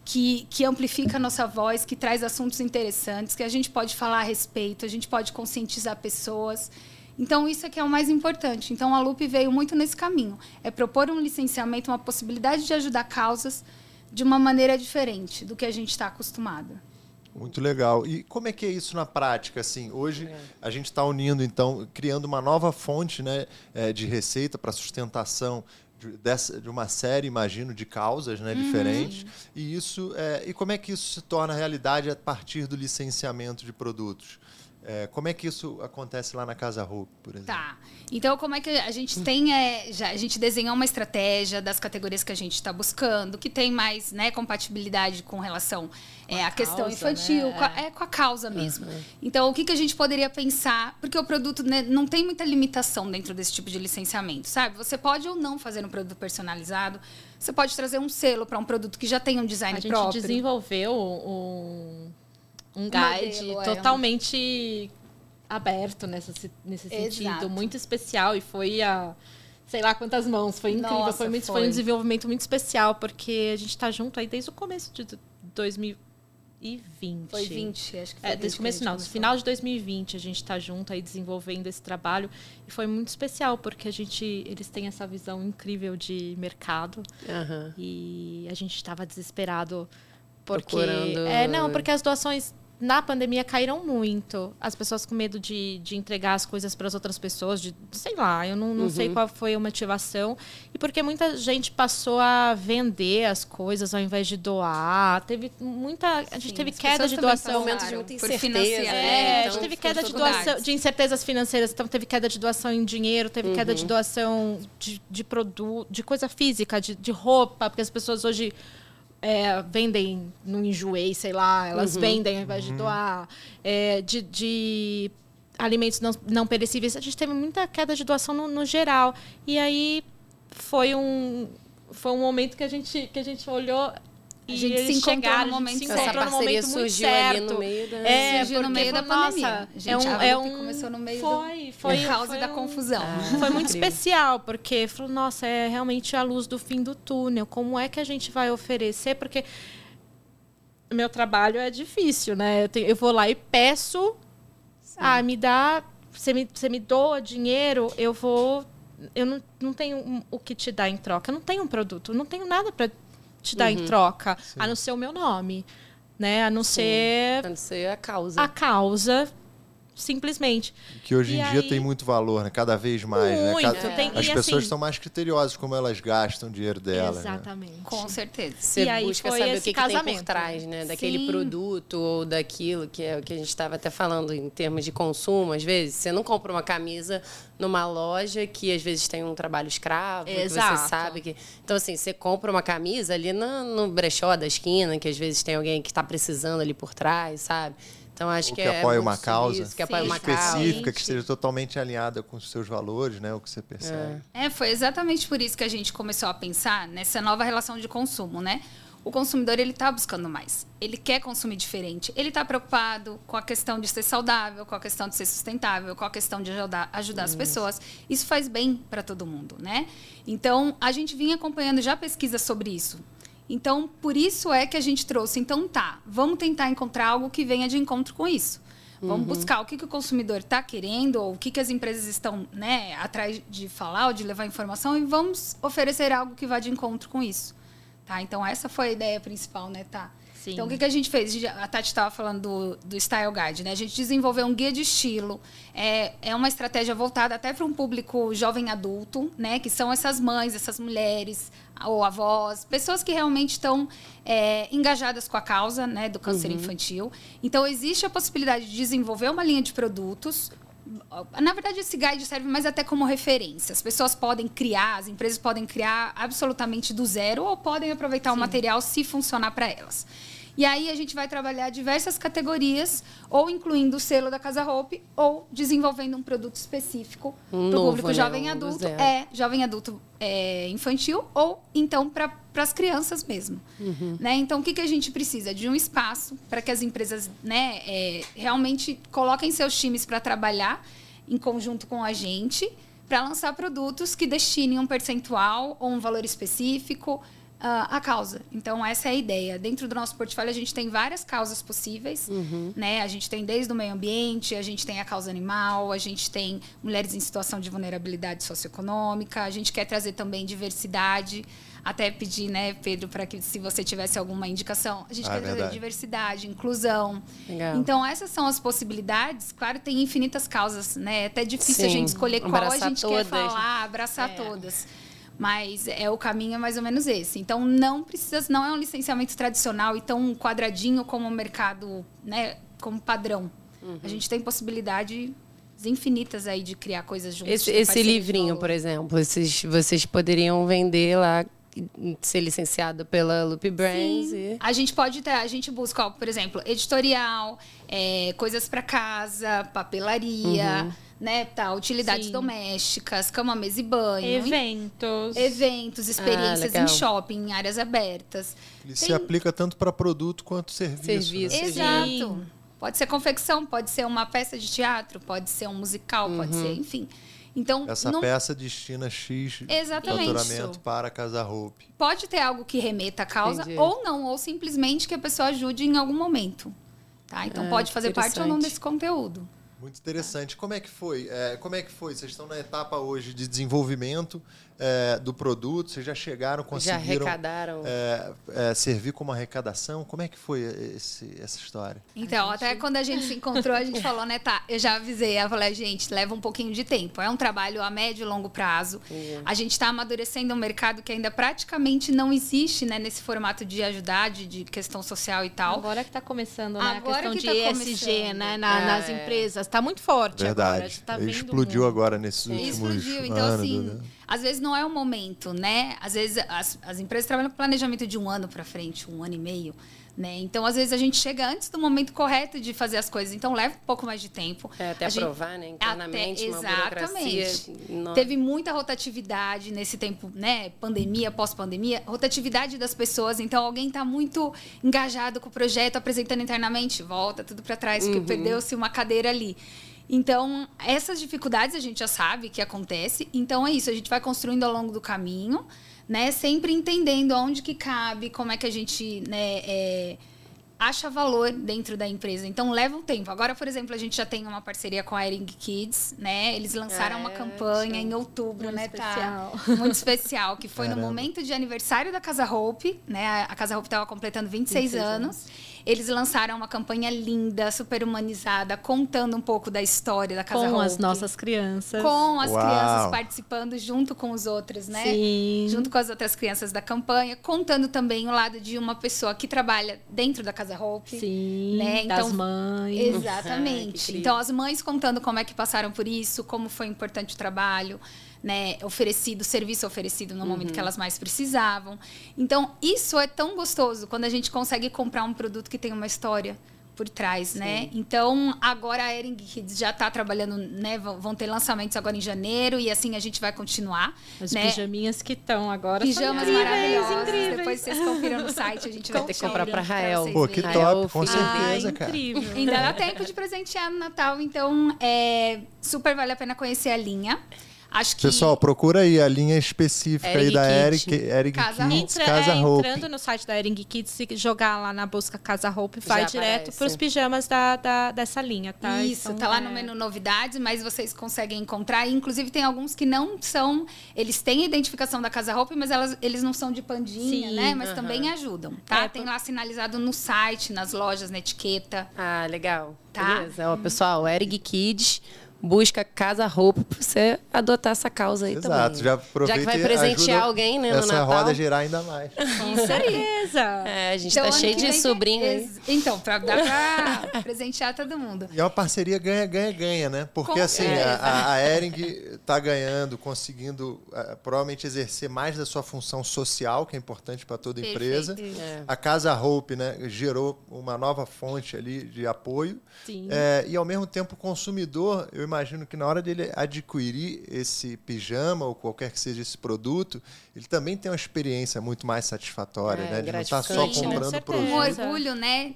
que, que, amplifica a nossa voz, que traz assuntos interessantes, que a gente pode falar a respeito, a gente pode conscientizar pessoas. Então, isso é que é o mais importante. Então, a LUP veio muito nesse caminho. É propor um licenciamento, uma possibilidade de ajudar causas de uma maneira diferente do que a gente está acostumado. Muito legal. E como é que é isso na prática? Assim, hoje é. a gente está unindo, então, criando uma nova fonte né, é, de receita para sustentação de, dessa, de uma série, imagino, de causas né, uhum. diferentes. E isso é, e como é que isso se torna realidade a partir do licenciamento de produtos? É, como é que isso acontece lá na Casa Hope, por exemplo? Tá. Então, como é que a gente tem. É, já, a gente desenhou uma estratégia das categorias que a gente está buscando, que tem mais né, compatibilidade com relação é, à questão causa, infantil, né? com, a, é com a causa mesmo. Uhum. Então, o que, que a gente poderia pensar? Porque o produto né, não tem muita limitação dentro desse tipo de licenciamento, sabe? Você pode ou não fazer um produto personalizado, você pode trazer um selo para um produto que já tem um design próprio. A gente próprio. desenvolveu um um guide modelo, é. totalmente aberto nessa, nesse Exato. sentido, muito especial e foi a sei lá quantas mãos, foi incrível, Nossa, foi, muito, foi. foi. um desenvolvimento muito especial porque a gente tá junto aí desde o começo de 2020. Foi 20, acho que foi É, desde o começo, não, no final de 2020 a gente está junto aí desenvolvendo esse trabalho e foi muito especial porque a gente, eles têm essa visão incrível de mercado Aham. e a gente estava desesperado porque Procurando- é não porque as doações na pandemia caíram muito as pessoas com medo de, de entregar as coisas para as outras pessoas de sei lá eu não, não sei Uhum. qual foi a motivação e porque muita gente passou a vender as coisas ao invés de doar teve muita a gente Sim, teve queda de doação Momentos de muita por incerteza, né? é, a Então, gente teve queda de doação, de incertezas financeiras, então teve queda de doação em dinheiro, teve queda Uhum. de doação de, de produto, de coisa física, de, de roupa, porque as pessoas hoje é, vendem no enjoei, sei lá, elas Uhum. vendem ao invés de doar, é, de, de alimentos não, não perecíveis. A gente teve muita queda de doação no, no geral. E aí foi um, foi um momento que a gente, que a gente olhou. E A gente eles se encontrou no chegaram, a gente momento se encontrou Essa no momento parceria muito surgiu ali certo. no meio da... É, Surgiu no meio da pandemia. nossa, Gente, é um, a é um, começou no meio foi, do, foi, por causa foi da um- confusão. Foi muito Incrível. especial, porque falou, nossa, é realmente a luz do fim do túnel. Como é que a gente vai oferecer? Porque meu trabalho é difícil, né? Eu, tenho- eu vou lá e peço, ah, me dá, você me, você me doa dinheiro, eu vou. Eu não, não tenho um- o que te dar em troca. Eu não tenho um produto, eu não tenho nada para te dar em troca, a não ser o meu nome, né? A não ser Pra não ser a causa. a causa, simplesmente. Que hoje em E dia aí- tem muito valor, né? Cada vez mais, Muito, né? Cada- tem- As e pessoas assim- são mais criteriosas como elas gastam o dinheiro delas. né? Exatamente. Com certeza. Você E aí busca foi saber o que, que tem por casamento. trás, né? Daquele Sim. produto ou daquilo que é o que a gente estava até falando em termos de consumo. Às vezes, você não compra uma camisa numa loja que às vezes tem um trabalho escravo, que você Exato. sabe que. Então, assim, você compra uma camisa ali na- no brechó da esquina, que às vezes tem alguém que está precisando ali por trás, sabe? Então, acho Ou que, que é apoia uma causa isso, que apoia uma causa. específica, que esteja totalmente alinhada com os seus valores, né? O que você percebe. É, foi exatamente por isso que a gente começou a pensar nessa nova relação de consumo, né? O consumidor ele está buscando mais. Ele quer consumir diferente. Ele está preocupado com a questão de ser saudável, com a questão de ser sustentável, com a questão de ajudar, ajudar as pessoas. Isso faz bem para todo mundo, né? Então a gente vinha acompanhando já pesquisas sobre isso. Então por isso é que a gente trouxe. Então tá, vamos tentar encontrar algo que venha de encontro com isso. Vamos buscar o que, que o consumidor está querendo, ou o que, que as empresas estão né, atrás de falar ou de levar informação, e vamos oferecer algo que vá de encontro com isso. Tá? Então, essa foi a ideia principal, né, tá? Sim. Então, o que, que a gente fez? A Tati estava falando do, do Style Guide, né? A gente desenvolveu um guia de estilo. É, é uma estratégia voltada até para um público jovem adulto, né? Que são essas mães, essas mulheres, ou avós, pessoas que realmente estão é, engajadas com a causa né, do câncer infantil. Então, existe a possibilidade de desenvolver uma linha de produtos na verdade, esse guide serve mais até como referência. As pessoas podem criar, as empresas podem criar absolutamente do zero ou podem aproveitar o material se funcionar para elas. E aí a gente vai trabalhar diversas categorias, ou incluindo o selo da Casa Hope, ou desenvolvendo um produto específico para o público né? jovem Um adulto. É, jovem adulto é, infantil, ou então para as crianças mesmo. Né? Então, o que, que a gente precisa? De um espaço para que as empresas né, é, realmente coloquem seus times para trabalhar em conjunto com a gente, para lançar produtos que destinem um percentual ou um valor específico ah, à causa. Então, essa é a ideia. Dentro do nosso portfólio, a gente tem várias causas possíveis. Né? A gente tem desde o meio ambiente, a gente tem a causa animal, a gente tem mulheres em situação de vulnerabilidade socioeconômica, a gente quer trazer também diversidade. Até pedir, né, Pedro, para que se você tivesse alguma indicação, a gente Ah, quer trazer diversidade, inclusão. Legal. Então, essas são as possibilidades. Claro, tem infinitas causas, né? É até difícil a Sim, gente escolher qual a abraçar gente todas. quer falar, abraçar É. todas. Mas é o caminho é mais ou menos esse. Então, não precisa, não é um licenciamento tradicional e tão quadradinho como o mercado, né, como padrão. Uhum. A gente tem possibilidades infinitas aí de criar coisas juntas. Esse, esse livrinho, por exemplo, esses, vocês poderiam vender lá, ser licenciado pela Loop Brands. E... A gente pode ter, a gente busca, ó, por exemplo, editorial, é, coisas para casa, papelaria, Uhum. né, tá, utilidades Sim. domésticas, cama, mesa e banho, Eventos. eventos, experiências legal. em shopping, em áreas abertas. Ele Tem- se aplica tanto para produto quanto serviço. Serviço. né? Exato. Sim. Pode ser confecção, pode ser uma peça de teatro, pode ser um musical, pode ser, enfim. Então, Essa não peça destina X Exatamente. faturamento para a Casa Hope. pode ter algo que remeta à causa Entendi. ou não, ou simplesmente que a pessoa ajude em algum momento. Tá? Então Ah, pode fazer parte ou não desse conteúdo. Muito interessante. Como é que foi? É, como é que foi? Vocês estão na etapa hoje de desenvolvimento é, do produto? Vocês já chegaram, Já conseguiram arrecadaram. é, é, servir como arrecadação? Como é que foi esse- essa história? Então, até quando a gente se encontrou, a gente falou, né, tá, eu já avisei, eu falei, gente, leva um pouquinho de tempo. É um trabalho a médio e longo prazo. A gente está amadurecendo um mercado que ainda praticamente não existe, né, nesse formato de ajudar, de, de questão social e tal. Agora que está começando, né? Agora a questão que de tá ESG, começando. né? na- Ah, nas é. empresas. Está muito forte agora. Verdade. Você tá Explodiu muito. agora nesses últimos Explodiu. Então, anos. assim, né? Às vezes não é o momento, né? Às vezes as, as empresas trabalham com planejamento de um ano para frente, um ano e meio. Né? Então, às vezes, a gente chega antes do momento correto de fazer as coisas. Então, leva um pouco mais de tempo. É, até A gente- aprovar, né? Internamente, Até- exatamente. Teve muita rotatividade nesse tempo, né? Pandemia, pós-pandemia. Rotatividade das pessoas. Então, alguém está muito engajado com o projeto, apresentando internamente, volta tudo para trás, porque perdeu-se uma cadeira ali. Então, essas dificuldades a gente já sabe que acontece. Então, é isso. A gente vai construindo ao longo do caminho, né? Sempre entendendo onde que cabe, como é que a gente, né? é, acha valor dentro da empresa. Então leva um tempo. Agora, por exemplo, a gente já tem uma parceria com a Ering Kids, né? Eles lançaram Ah, uma é? campanha em outubro, Muito né? especial. Tá muito especial, que foi Caramba. no momento de aniversário da Casa Hope, né? A Casa Hope estava completando 26, 26 anos. Eles lançaram uma campanha linda, super humanizada, contando um pouco da história da Casa Com Hope. as nossas crianças. Com as Uau. crianças participando junto com os outros, né? Sim. Junto com as outras crianças da campanha, contando também o lado de uma pessoa que trabalha dentro da Casa Hope. Sim, Né? das Então, mães. Ah, que Exatamente. incrível. então, as mães contando como é que passaram por isso, como foi importante o trabalho, né? Oferecido, serviço oferecido no momento Uhum. que elas mais precisavam. Então, isso é tão gostoso quando a gente consegue comprar um produto que tem uma história por trás, né? Então, agora a Ering Kids já está trabalhando, né? Vão ter lançamentos agora em janeiro e assim a gente vai continuar, As né? pijaminhas que estão agora Pijamas são incríveis, maravilhosos. incríveis. Depois vocês confiram no site, a gente vai Vai ter que comprar pra Rael. Pô, que verem. Top, com certeza, Ah, cara. incrível. Ainda dá tempo de presentear no Natal, então é super vale a pena conhecer a linha. Acho que Pessoal, procura aí a linha específica aí Eric da. Eric, Eric Casa Kids, Entra- Casa é, Hope. entrando no site da Ering Kids, se jogar lá na busca Casa Hope, vai Já direto para os pijamas da, da- dessa linha, tá? Isso, Então, tá lá é, no menu novidades, mas vocês conseguem encontrar. Inclusive, tem alguns que não são. Eles têm a identificação da Casa Roupa, mas elas, eles não são de pandinha, Sim, né? Mas aham. também ajudam, tá? É, tem lá sinalizado no site, nas lojas, na etiqueta. Ah, legal. Tá. Beleza. Ó, pessoal, Eric Kids busca Casa Roupa pra você adotar essa causa aí também. Exato, já aproveita Já que vai presentear alguém, né, no Essa Natal. roda girar ainda mais. *laughs* Com certeza. É, a gente Então, tá cheio de vem tem- sobrinho aí. Ex- Então, pra dar pra *laughs* presentear todo mundo. E é uma parceria ganha, ganha, ganha, né? Porque Com assim, certeza. a, a Ering tá ganhando, conseguindo eh, provavelmente exercer mais da sua função social, que é importante para toda empresa. Perfeito. É. A Casa Hope, né, gerou uma nova fonte ali de apoio. Sim. É, e ao mesmo tempo o consumidor, eu imagino que na hora dele adquirir esse pijama ou qualquer que seja esse produto, ele também tem uma experiência muito mais satisfatória, É, né? De não estar só né? comprando. Um produto. Exato. orgulho, né?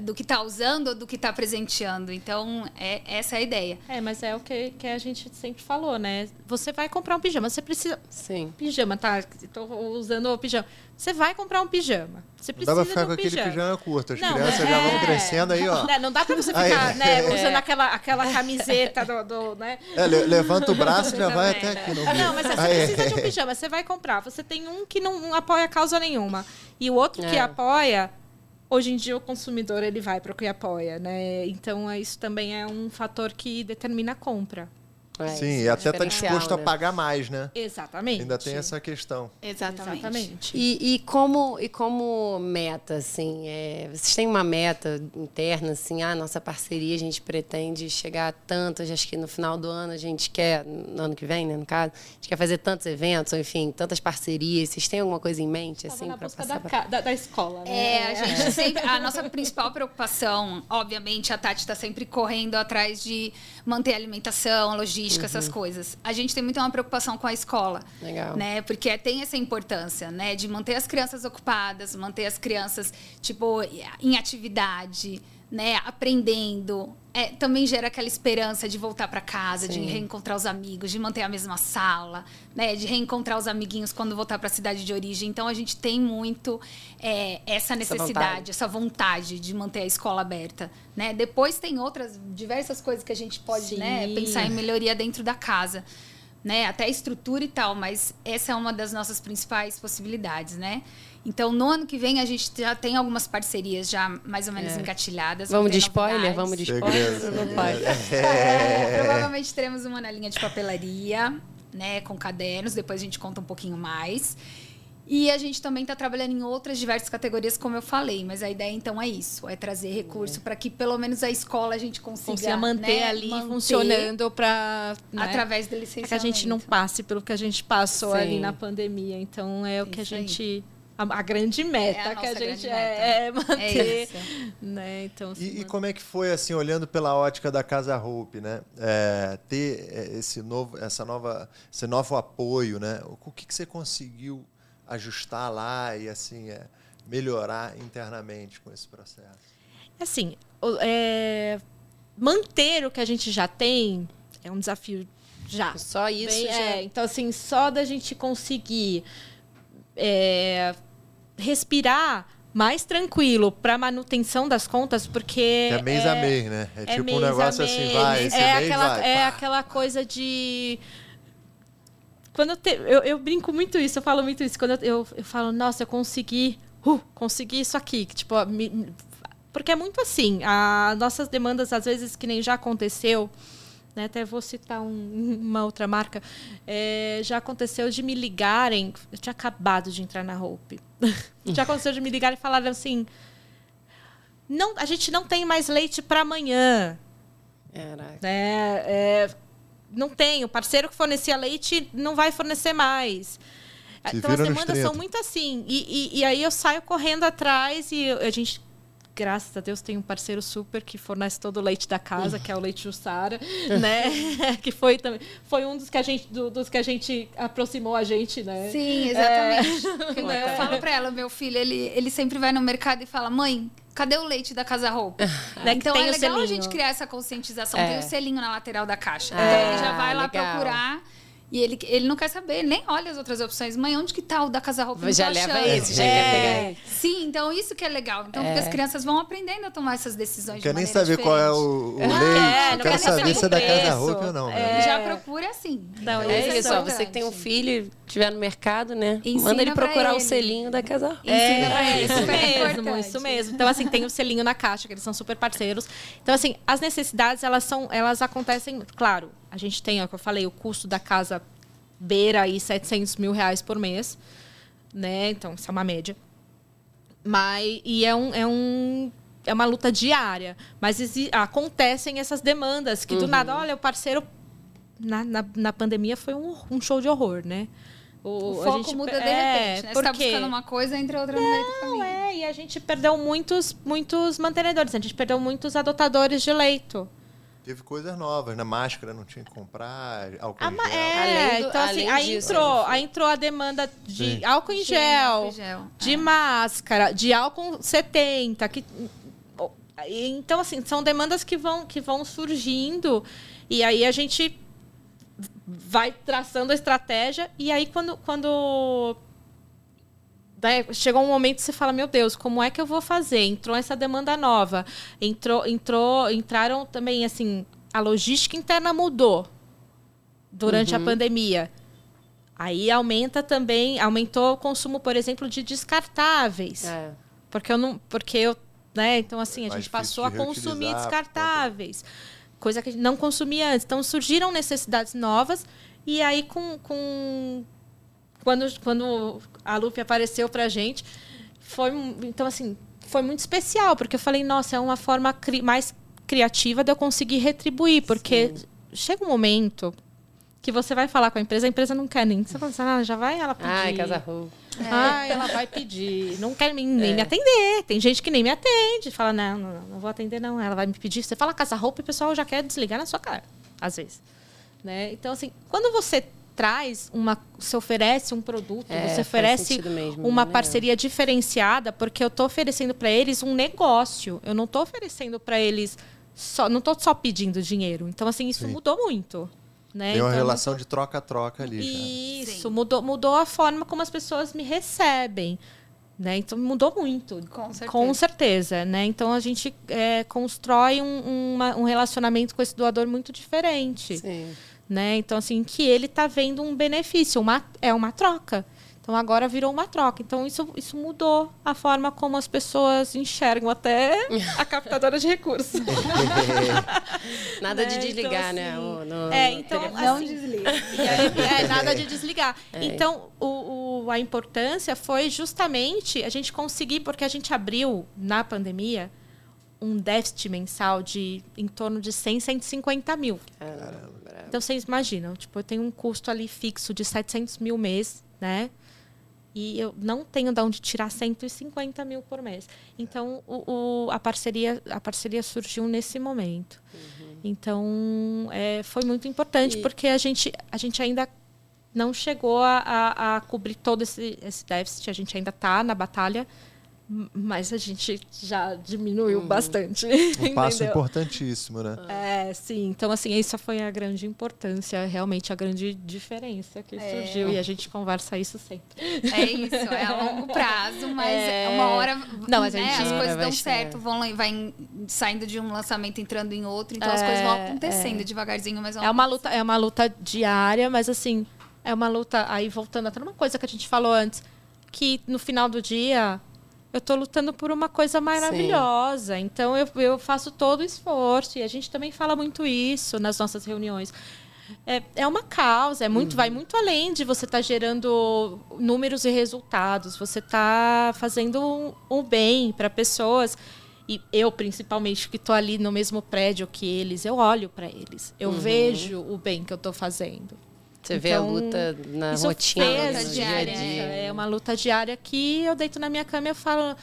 Do que tá usando ou do que tá presenteando. Então, é, essa é a ideia. É, mas é o que, que a gente sempre falou, né? Você vai comprar um pijama, você precisa. Sim. Pijama, tá? Tô usando o pijama. Você vai comprar um pijama. Você Não precisa dá pra ficar de com um aquele pijama. pijama curto. As Não, crianças é- já vão crescendo aí, ó. Né, Não dá pra você Aí. ficar né, *laughs* usando É. aquela, aquela camiseta do, do, né? É, le- levanta o braço e já vai até aqui no meio. Não, mas você Aí, precisa de um pijama. Você vai comprar. Você tem um que não apoia causa nenhuma. E o outro que É. apoia, hoje em dia o consumidor ele vai para o que apoia, né? Então isso também é um fator que determina a compra. É, Sim, e é até tá diferencial, disposto a né? pagar mais, né? Exatamente. Ainda tem essa questão. Exatamente. E, e como, e como meta, assim, é, vocês têm uma meta interna, assim, a nossa parceria, a gente pretende chegar a tantas, acho que no final do ano a gente quer, no ano que vem, né, no caso, a gente quer fazer tantos eventos, ou enfim, tantas parcerias. Vocês têm alguma coisa em mente, Tava assim, para passar da, pra... da, da escola, né? É, a gente *laughs* sempre. A nossa principal preocupação, obviamente, a Tati está sempre correndo atrás de manter a alimentação, a logística, essas coisas. A gente tem muito uma preocupação com a escola. Legal. Né? Porque tem essa importância, né? De manter as crianças ocupadas, manter as crianças, tipo, em atividade. Né, aprendendo, é, também gera aquela esperança de voltar para casa, Sim. de reencontrar os amigos, de manter a mesma sala, né, de reencontrar os amiguinhos quando voltar para a cidade de origem. Então a gente tem muito é, essa necessidade, vontade. essa vontade de manter a escola aberta, né? Depois tem outras diversas coisas que a gente pode, né, pensar em melhoria dentro da casa. Né, até estrutura e tal, mas essa é uma das nossas principais possibilidades, né? Então, no ano que vem, a gente já tem algumas parcerias já mais ou menos engatilhadas. Vamos de spoiler? novidades. Vamos de spoiler? Não pode. É, *laughs* provavelmente teremos uma na linha de papelaria, né, com cadernos. Depois a gente conta um pouquinho mais. E a gente também está trabalhando em outras diversas categorias, como eu falei. Mas a ideia, então, é isso. É trazer recurso para que, pelo menos, a escola a gente consiga, Consiga manter né, ali manter funcionando para Através do licenciamento. que a gente não passe pelo que a gente passou Sim. ali na pandemia. Então é o que a Isso aí. A, a grande meta É a que a gente é, é. É manter. isso. né? Então, assim, E, e como é que foi, assim, olhando pela ótica da Casa Hope, né? É, ter é, esse novo, essa nova, esse novo apoio, né? O que, que você conseguiu ajustar lá e, assim, é, melhorar internamente com esse processo? assim, é, manter o que a gente já tem é um desafio já. Só isso Bem, já. é, então, assim, só da gente conseguir é, respirar mais tranquilo para manutenção das contas, porque. Que é mês a mês, né? É, tipo mês um negócio assim, vai, esse é mês aquela, vai. É pá. aquela coisa de. Quando eu, te- eu, eu brinco muito isso, eu falo muito isso. Quando eu, eu, eu falo, nossa, eu consegui, uh, consegui isso aqui. Tipo, me- me- porque é muito assim. As nossas demandas, às vezes, que nem já aconteceu, né, até vou citar um- *laughs* uma outra marca, é, já aconteceu de me ligarem. Eu tinha acabado de entrar na Hope. *laughs* já aconteceu de me ligarem e falaram assim. Não, a gente não tem mais leite para amanhã. Caraca. né? É, não tem. O parceiro que fornecia leite não vai fornecer mais. Se então as demandas são 30. muito assim. E, e- e aí eu saio correndo atrás e a gente. Graças a Deus tem um parceiro super que fornece todo o leite da casa, que é o leite Jussara, *laughs* né? *laughs* que foi também foi um dos que a gente do- dos que a gente aproximou a gente, né? Sim, exatamente. *laughs* É. Eu falo pra ela, meu filho, ele, ele sempre vai no mercado e fala, mãe, cadê o leite da Casa Roupa? Né, então tem é o legal a selinho. gente criar essa conscientização. É. Tem o selinho na lateral da caixa. Ah, então ele já vai lá legal. procurar. E ele, ele não quer saber, nem olha as outras opções. Mãe, onde que tá o da Casa Roupa? Não Já leva achando. esse, já quer pegar. Sim, então isso que é legal. Então, porque as crianças vão aprendendo a tomar essas decisões Não de quer nem saber qual é o, o quer, leite. não Eu quer quero saber saber o se é da Casa preço. Hope ou não. É. Né? Já procura assim. Não, Isso É isso, importante. você que tem um filho e estiver no mercado, né? Ensina Manda ele procurar o ele. selinho da Casa Rosa. Ensina pra ele, isso mesmo, isso mesmo. Então, assim, tem o selinho na caixa, que eles são super parceiros. Então, assim, as necessidades, elas são, elas acontecem, claro, a gente tem, ó, que eu falei, o custo da casa beira aí 700 mil reais por mês, né? Então, isso é uma média. Mas, e é um, é um é uma luta diária, mas acontecem essas demandas que do nada, olha, o parceiro na, na, na pandemia foi um, um show de horror, né? O a foco gente- muda de é, repente, né? Você tá porque- buscando uma coisa, entra outra no meio do não, caminho. é, e a gente perdeu muitos, muitos mantenedores, a gente perdeu muitos adotadores de leito. Teve coisas novas, né? Máscara não tinha que comprar, álcool em gel. é, Além do- então assim, aí disso, entrou, né? aí entrou a demanda de Sim. álcool em Sim, gel, gel, de é. máscara, de álcool 70, que então assim, são demandas que vão que vão surgindo e aí a gente vai traçando a estratégia e aí quando quando né, chegou um momento que você fala meu Deus como é que eu vou fazer? Entrou essa demanda nova. Entrou entrou entraram também assim a logística interna mudou durante a pandemia. Aí aumenta também aumentou o consumo por exemplo de descartáveis. É. porque eu não porque eu né então assim a mais gente passou a consumir descartáveis coisa que a gente não consumia antes. Então surgiram necessidades novas e aí com, com quando quando a Lupe apareceu pra gente foi então assim foi muito especial porque eu falei nossa é uma forma cri- mais criativa de eu conseguir retribuir porque chega um momento que você vai falar com a empresa a empresa não quer nem você fala assim, ah, já vai ela pedir Ai, Casa Rosa. ah, ela vai pedir. Não quer nem, nem me atender. Tem gente que nem me atende. Fala, não, não, não vou atender, não. Ela vai me pedir. Você fala casa roupa e o pessoal já quer desligar na sua cara, às vezes. Né? Então, assim, quando você traz uma. Você oferece um produto, É, você oferece mesmo, uma né? parceria diferenciada, porque eu estou oferecendo para eles um negócio. Eu não estou oferecendo para eles só. Não estou só pedindo dinheiro. Então, assim, isso Sim. mudou muito. Né? Tem uma Então, relação mudou- de troca-troca ali. Isso, Sim. mudou, mudou a forma como as pessoas me recebem. Né? Então mudou muito. Com certeza. Com certeza, né? Então a gente é, constrói um, uma- um relacionamento com esse doador muito diferente. Sim. Né? Então, assim, que ele está vendo um benefício, uma, é uma troca. Então agora virou uma troca. Então isso, isso mudou a forma como as pessoas enxergam até a *laughs* captadora de recursos. *laughs* Nada Né? de desligar, Então, né? assim, o- no- é, então, telefone. Não assim, desliga. *laughs* é, é, nada de desligar. É. Então, o, o- a importância foi justamente a gente conseguir, porque a gente abriu na pandemia um déficit mensal de em torno de 100, 150 mil. Caramba, bravo. Então, vocês imaginam, tipo, eu tenho um custo ali fixo de 700 mil mês, né? E eu não tenho de onde tirar 150 mil por mês. Então, o, o- a, parceria, a parceria surgiu nesse momento. Então, é, foi muito importante, E- porque a gente, a gente ainda não chegou a, a- a cobrir todo esse, esse déficit. A gente ainda está na batalha, mas a gente já diminuiu bastante. Um *laughs* passo importantíssimo, né? É, sim. Então, assim, essa foi a grande importância, realmente a grande diferença que É. surgiu. E a gente conversa isso sempre. É isso, é a longo *laughs* prazo, mas É. uma hora Não, mas a né, gente- as coisas dão certo, vão lá- vai saindo de um lançamento, entrando em outro, então as coisas vão acontecendo devagarzinho, mas vão É uma luta, é uma luta diária, mas assim, é uma luta. Aí voltando até uma coisa que a gente falou antes, que no final do dia eu estou lutando por uma coisa maravilhosa. Então eu, eu faço todo o esforço. E a gente também fala muito isso nas nossas reuniões. É, é uma causa, é muito, vai muito além de você estar gerando números e resultados. Você está fazendo um, um bem para pessoas. E eu, principalmente, que estou ali no mesmo prédio que eles, eu olho para eles. Eu vejo o bem que eu estou fazendo. Você vê a Então, luta na rotina, fez no a dia a diária, dia. É uma luta diária que eu deito na minha cama e eu falo.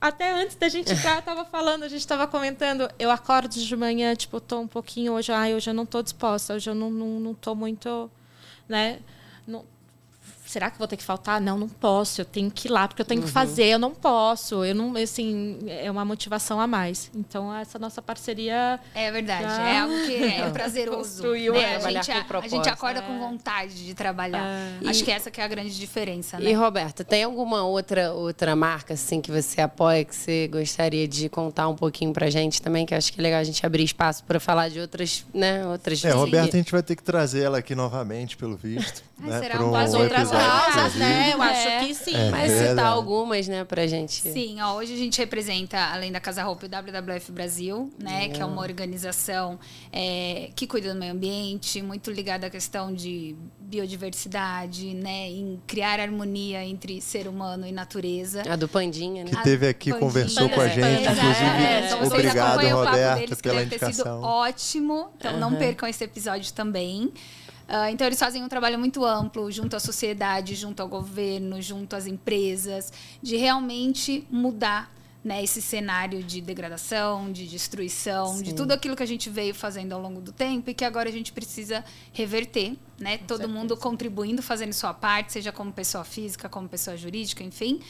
Até antes da gente entrar, eu tava falando, a gente tava comentando. Eu acordo de manhã, tipo, tô um pouquinho hoje, ai, hoje eu não tô disposta, hoje eu não, não, não tô muito, né? Não, será que vou ter que faltar? Não, não posso. Eu tenho que ir lá porque eu tenho que fazer. Eu não posso. Eu não, assim, é uma motivação a mais. Então essa nossa parceria É verdade, Já. é algo que é *laughs* prazeroso. Construiu, né? é, a, gente, com a, gente acorda com vontade de trabalhar. Acho que essa que é a grande diferença, né? E Roberta, tem alguma outra outra marca assim que você apoia que você gostaria de contar um pouquinho pra gente também, que eu acho que é legal a gente abrir espaço para falar de outras, né, outras É, Roberta, a gente vai ter que trazer ela aqui novamente, pelo visto. Ai, né, será um um outras causas, exclusivo. né? Eu É. acho que sim. É. Mas citar algumas, né, pra gente. Sim, ó, hoje a gente representa, além da Casa Roupa, o WWF Brasil, né? Que é uma organização é, que cuida do meio ambiente, muito ligada à questão de biodiversidade, né? Em criar harmonia entre ser humano e natureza. A do Pandinha, né? Que teve aqui, Pandinha. conversou com a gente. É, Inclusive, é, então vocês obrigado, acompanham o papo Roberta, deles, que pela deve ter sido indicação. ótimo. Então não percam esse episódio também. Ah, então eles fazem um trabalho muito amplo junto à sociedade, junto ao governo, junto às empresas, de realmente mudar né, esse cenário de degradação, de destruição, de tudo aquilo que a gente veio fazendo ao longo do tempo e que agora a gente precisa reverter, né? Todo mundo contribuindo, fazendo sua parte, seja como pessoa física, como pessoa jurídica, enfim.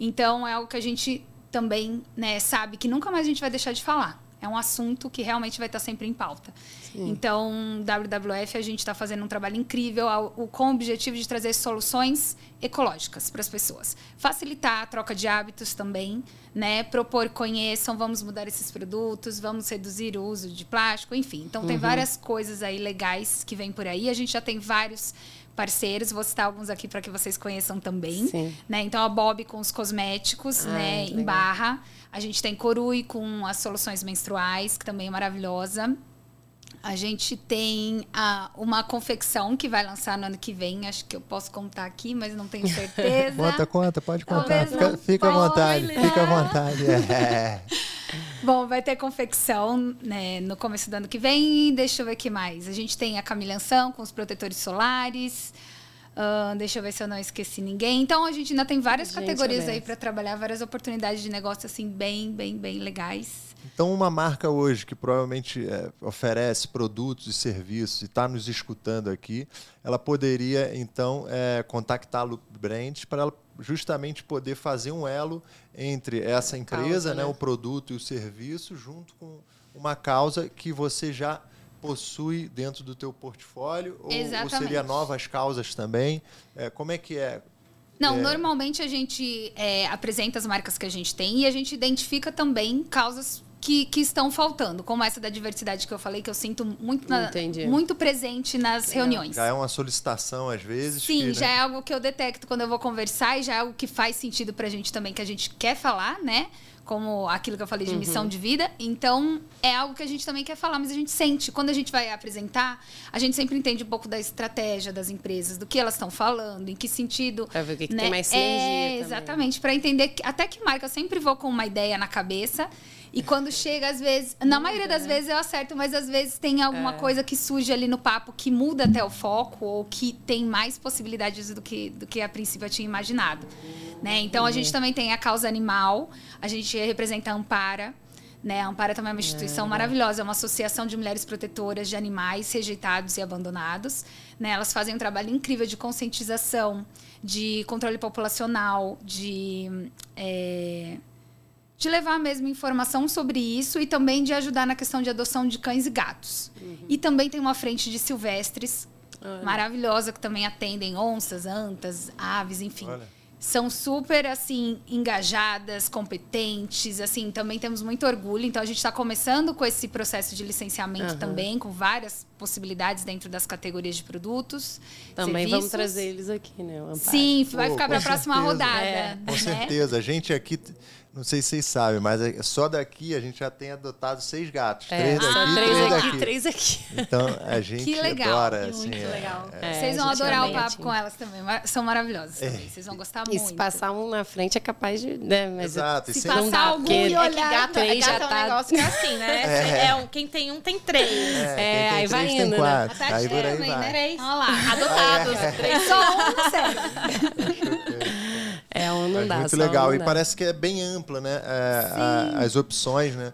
Então é algo que a gente também né, sabe que nunca mais a gente vai deixar de falar. É um assunto que realmente vai estar sempre em pauta. Então, WWF, a gente está fazendo um trabalho incrível ao- com o objetivo de trazer soluções ecológicas para as pessoas. Facilitar a troca de hábitos também, né? Propor, conheçam, vamos mudar esses produtos, vamos reduzir o uso de plástico, enfim. Então, tem várias coisas aí legais que vêm por aí. A gente já tem vários parceiros, vou citar alguns aqui para que vocês conheçam também. Sim. Né? Então, a Bob com os cosméticos, Ah, né? Em legal. barra. A gente tem Corui com as soluções menstruais, que também é maravilhosa. A gente tem a, uma confecção que vai lançar no ano que vem. Acho que eu posso contar aqui, mas não tenho certeza. *laughs* Conta, conta, pode contar. Fica, fica à vontade, fica à vontade. É. *laughs* Bom, vai ter confecção né, no começo do ano que vem. Deixa eu ver o que mais. A gente tem a Camilhanção com os protetores solares. Uh, deixa eu ver se eu não esqueci ninguém. Então a gente ainda tem várias Gente, categorias aí para trabalhar, várias oportunidades de negócio assim bem, bem, bem legais. Então, uma marca hoje que provavelmente é, oferece produtos e serviços e está nos escutando aqui, ela poderia, então, é, contactar a Loop Brands para ela justamente poder fazer um elo entre essa empresa, Causa, né, né? o produto e o serviço, junto com uma causa que você já possui dentro do teu portfólio ou, ou seria novas causas também? É, como é que é? Não, É. normalmente a gente é, apresenta as marcas que a gente tem e a gente identifica também causas que, que estão faltando, como essa da diversidade que eu falei, que eu sinto muito, na- muito presente nas reuniões. Já é uma solicitação às vezes? Sim, que, né, já é algo que eu detecto quando eu vou conversar e já é algo que faz sentido pra gente também, que a gente quer falar, né? Como aquilo que eu falei de missão de vida. Então, é algo que a gente também quer falar, mas a gente sente. Quando a gente vai apresentar, a gente sempre entende um pouco da estratégia das empresas, do que elas estão falando, em que sentido. Pra ver o que, que né? tem mais sinergia É, exatamente. Pra entender. que- Até que marca, eu sempre vou com uma ideia na cabeça. E quando chega, às vezes. Na maioria das vezes eu acerto, mas às vezes tem alguma coisa que surge ali no papo que muda até o foco ou que tem mais possibilidades do que, do que a princípio eu tinha imaginado. Né? Então a gente também tem a causa animal, a gente representa a Ampara. Né? A Ampara também é uma instituição maravilhosa, é uma associação de mulheres protetoras de animais rejeitados e abandonados. Né? Elas fazem um trabalho incrível de conscientização, de controle populacional, de é, de levar mesmo informação sobre isso e também de ajudar na questão de adoção de cães e gatos. E também tem uma frente de silvestres maravilhosa que também atendem onças, antas, aves, enfim. Olha. São super assim engajadas, competentes, assim, também temos muito orgulho. Então a gente está começando com esse processo de licenciamento Aham. também, com várias possibilidades dentro das categorias de produtos. Também serviços. vamos trazer eles aqui, né? Amparo. Sim, vai Pô, ficar com para a próxima rodada. É, Com né? certeza. A gente aqui, não sei se vocês sabem, mas é- só daqui a gente já tem adotado seis gatos. É, três só daqui, três três aqui, daqui. três aqui. Então a gente Que legal, adora. muito assim, é- legal. É, Vocês vão adorar o papo com elas também. São maravilhosas também. Vocês vão gostar E muito. se passar um na frente é capaz de. Né? Mas Exato. e Se passar dá, algum porque e é que olhar, gato aí já é um tá. negócio que é assim, né? *laughs* É. um, quem tem um, tem três. É, quem É, tem aí vai três indo, tem né? quatro. Até Aí por aí vai. né? Três. Olha lá. Adotados. Três. Só um *laughs* não. É, não Mas dá. muito legal. E dá. parece que é bem ampla, né? É, a- as opções né?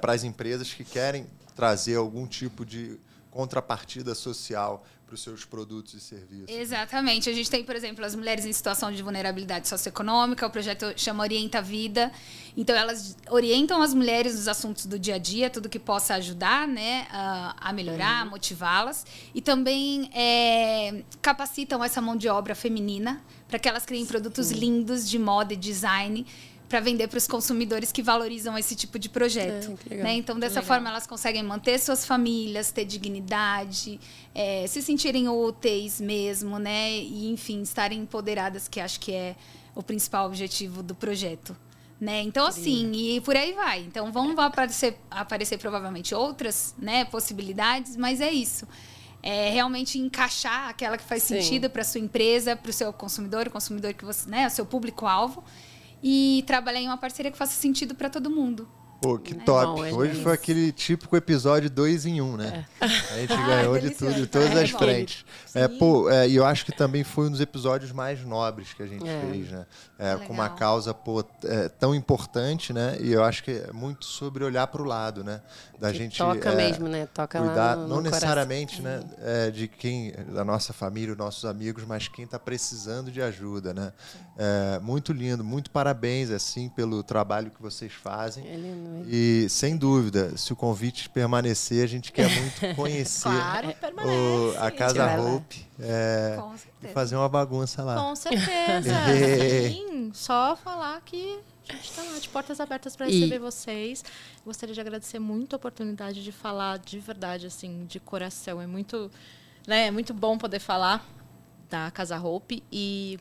para as empresas que querem trazer algum tipo de contrapartida social para os seus produtos e serviços. Exatamente. A gente tem, por exemplo, as mulheres em situação de vulnerabilidade socioeconômica, o projeto chama Orienta a Vida. Então, elas orientam as mulheres nos assuntos do dia a dia, tudo que possa ajudar né, a, melhorar, a motivá-las. E também é, capacitam essa mão de obra feminina para que elas criem produtos lindos de moda e design para vender para os consumidores que valorizam esse tipo de projeto. É, né? Então, dessa forma, elas conseguem manter suas famílias, ter dignidade, é, se sentirem úteis mesmo, né? E, enfim, estarem empoderadas, que acho que é o principal objetivo do projeto. Né? Então, assim, e por aí vai. Então, vão aparecer, aparecer provavelmente outras né, possibilidades, mas é isso. É realmente encaixar aquela que faz sentido para sua empresa, para o seu consumidor, o consumidor que você, né, o seu público-alvo, e trabalhar em uma parceria que faça sentido para todo mundo. Pô, que top. Bom, é Hoje isso. foi aquele típico episódio dois em um, né? A gente ganhou *laughs* de delicioso. tudo, de todas É as bom. frentes. É, pô, é, e eu acho que também foi um dos episódios mais nobres que a gente É. fez, né? É, com uma causa pô, é, tão importante, né? E eu acho que é muito sobre olhar para o lado, né? Da Que gente toca é, mesmo, né? Toca cuidar, no, não no coração. necessariamente, né, é, de quem, da nossa família, os nossos amigos, mas quem está precisando de ajuda, né? É, muito lindo, muito parabéns assim pelo trabalho que vocês fazem. É lindo? E sem dúvida, se o convite permanecer, a gente quer muito *laughs* conhecer Claro, o- a Casa. Hope é, Com e certeza. fazer uma bagunça lá. Com certeza. *laughs* Sim, só falar que a gente está lá de portas abertas para E- receber vocês. Gostaria de agradecer muito a oportunidade de falar de verdade, assim, de coração. É muito, né, é muito bom poder falar da Casa Hope e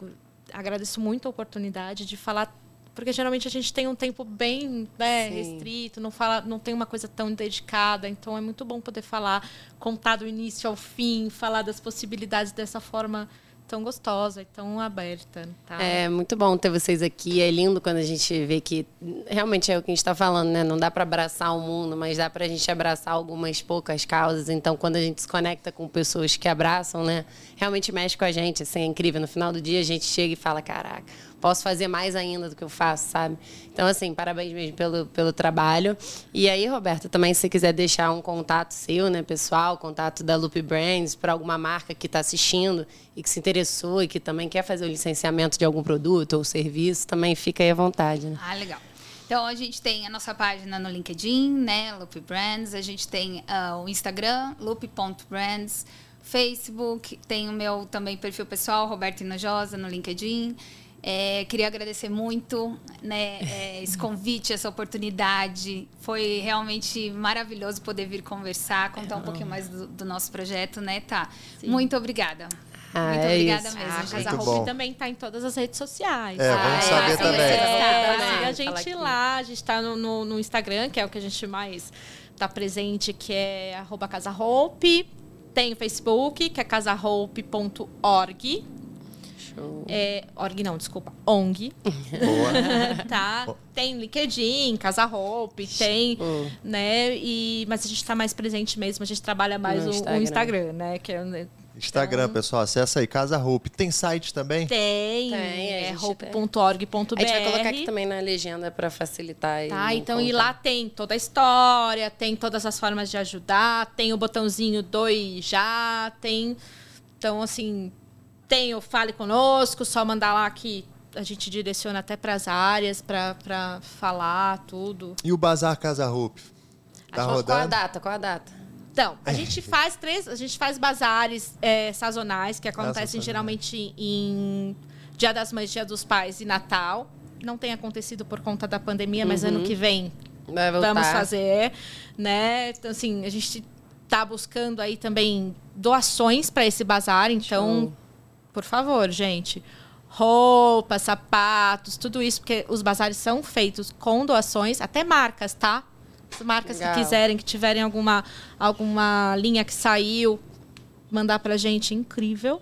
agradeço muito a oportunidade de falar porque geralmente a gente tem um tempo bem né, restrito, não fala, não tem uma coisa tão dedicada, então é muito bom poder falar, contar do início ao fim, falar das possibilidades dessa forma tão gostosa e tão aberta. Tá? É muito bom ter vocês aqui. É lindo quando a gente vê que realmente é o que a gente está falando, né? Não dá para abraçar o mundo, mas dá para a gente abraçar algumas poucas causas. Então, quando a gente se conecta com pessoas que abraçam, né? Realmente mexe com a gente. Assim, é incrível. No final do dia, a gente chega e fala: caraca posso fazer mais ainda do que eu faço, sabe? Então, assim, parabéns mesmo pelo, pelo trabalho. E aí, Roberto, também se quiser deixar um contato seu, né, pessoal, contato da Loop Brands para alguma marca que está assistindo e que se interessou e que também quer fazer o licenciamento de algum produto ou serviço, também fica aí à vontade. Né? Ah, legal. Então a gente tem a nossa página no LinkedIn, né, Loop Brands. A gente tem uh, o Instagram, loop.brands. Facebook, tem o meu também perfil pessoal, Roberto Inojosa, no LinkedIn. É, queria agradecer muito né, é, esse *laughs* convite, essa oportunidade. Foi realmente maravilhoso poder vir conversar, contar um pouquinho mais do, do nosso projeto, né, tá? Sim. Muito obrigada. Ah, muito é obrigada isso. mesmo. A Casa Roupe também está em todas as redes sociais. É, vamos ah, saber é, também. É, a gente lá, a gente está no, no, no, Instagram, que é o que a gente mais está presente, que é arroba Casa Roupe. Tem o Facebook, que é casaroupe.org. É, org não, desculpa. ONG. *laughs* Boa. *laughs* tá? Tem LinkedIn, Casa Hope, tem, uh. né? E, mas a gente está mais presente mesmo, a gente trabalha mais o Instagram. o, Instagram, né? Que é, Instagram, então... pessoal, acessa aí, Casa Hope. Tem site também? Tem, tem é hope.org.br. A gente vai colocar aqui também na legenda para facilitar. Tá, então conta. e lá tem toda a história, tem todas as formas de ajudar, tem o botãozinho dois já, tem... Então, assim, tem o Fale Conosco, só mandar lá que a gente direciona até para as áreas para falar tudo. E o Bazar Casa Roupe? Tá rodando? Qual a data? Qual a data? Então, a gente faz três, a gente faz bazares é, sazonais que acontecem geralmente em Dia das Mães, Dia dos Pais e Natal. Não tem acontecido por conta da pandemia, mas uhum. ano que vem vamos fazer, né? Então, assim, a gente está buscando aí também doações para esse bazar, então Show por favor, gente. Roupas, sapatos, tudo isso, porque os bazares são feitos com doações, até marcas, tá? As marcas Legal. que quiserem, que tiverem alguma, alguma linha que saiu, mandar pra gente, incrível.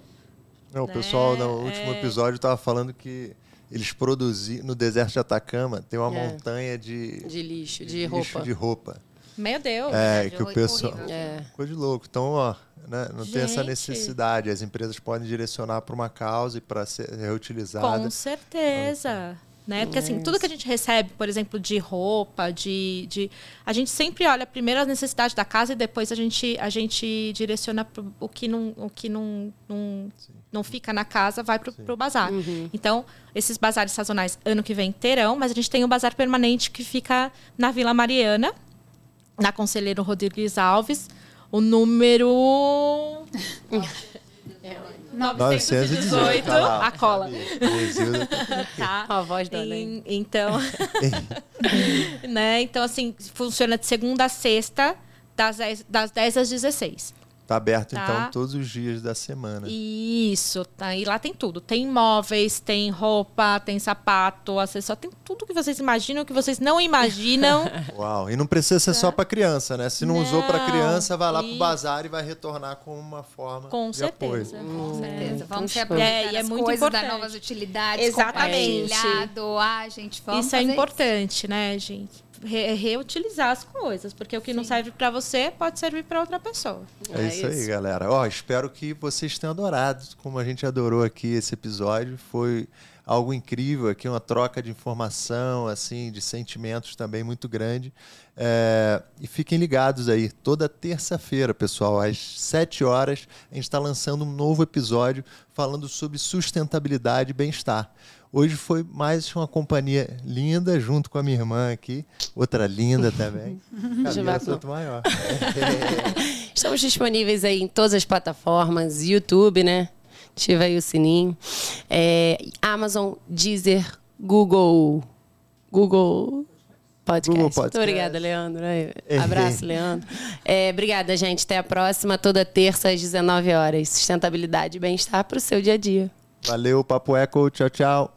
Não, né? o pessoal no último é... episódio estava falando que eles produziram no deserto de Atacama tem uma é. montanha de de lixo, de, de roupa. Lixo de roupa. Meu Deus. É, que o pessoal. É. Coisa de louco. Então, ó, né, não Gente. tem essa necessidade. As empresas podem direcionar para uma causa e para ser reutilizada. Com certeza. Né? Porque assim, tudo que a gente recebe, por exemplo, de roupa, de, de a gente sempre olha primeiro as necessidades da casa e depois a gente a gente direciona pro, o que não o que não não, não fica na casa vai para o bazar. Uhum. Então, esses bazares sazonais ano que vem terão, mas a gente tem o bazar permanente que fica na Vila Mariana, na Conselheiro Rodrigues Alves, o número. 918, a cola. tá. A voz da em, Então, *laughs* *laughs* né? então, assim, funciona de segunda a sexta, das 10, das 10 às 16. Tá aberto, tá. então, todos os dias da semana. Isso, tá. E lá tem tudo. Tem móveis, tem roupa, tem sapato, acessório, tem tudo que vocês imaginam, que vocês não imaginam. *laughs* Uau, e não precisa ser só para criança, né? Se não, não, usou para criança, vai lá e... pro bazar e vai retornar com uma forma com de certeza, apoio. Com certeza. Vamos se aproveitar é, e é muito coisas, importante. novas utilidades, Exatamente. compartilhar, doar, gente. Vamos isso é importante, isso. né, gente? Re reutilizar as coisas, porque o que Sim. não serve para você pode servir para outra pessoa. É, é isso, isso, aí, galera. Ó, espero que vocês tenham adorado, como a gente adorou aqui esse episódio. Foi algo incrível aqui, uma troca de informação, assim, de sentimentos também muito grande. É, e fiquem ligados aí, toda terça-feira, pessoal, às 7 horas, a gente está lançando um novo episódio falando sobre sustentabilidade e bem-estar. Hoje foi mais uma companhia linda, junto com a minha irmã aqui, outra linda também. *laughs* Camila Santo Maior. *laughs* Estamos disponíveis aí em todas as plataformas, YouTube, né? Ativa aí o sininho. É, Amazon, Deezer, Google. Google Podcast. Google Podcast. Muito obrigada, Leandro. Abraço, Leandro. É, obrigada, gente. Até a próxima, toda terça às 19 horas. Sustentabilidade e bem-estar para o seu dia a dia. Valeu, Papo Eco. Tchau, tchau.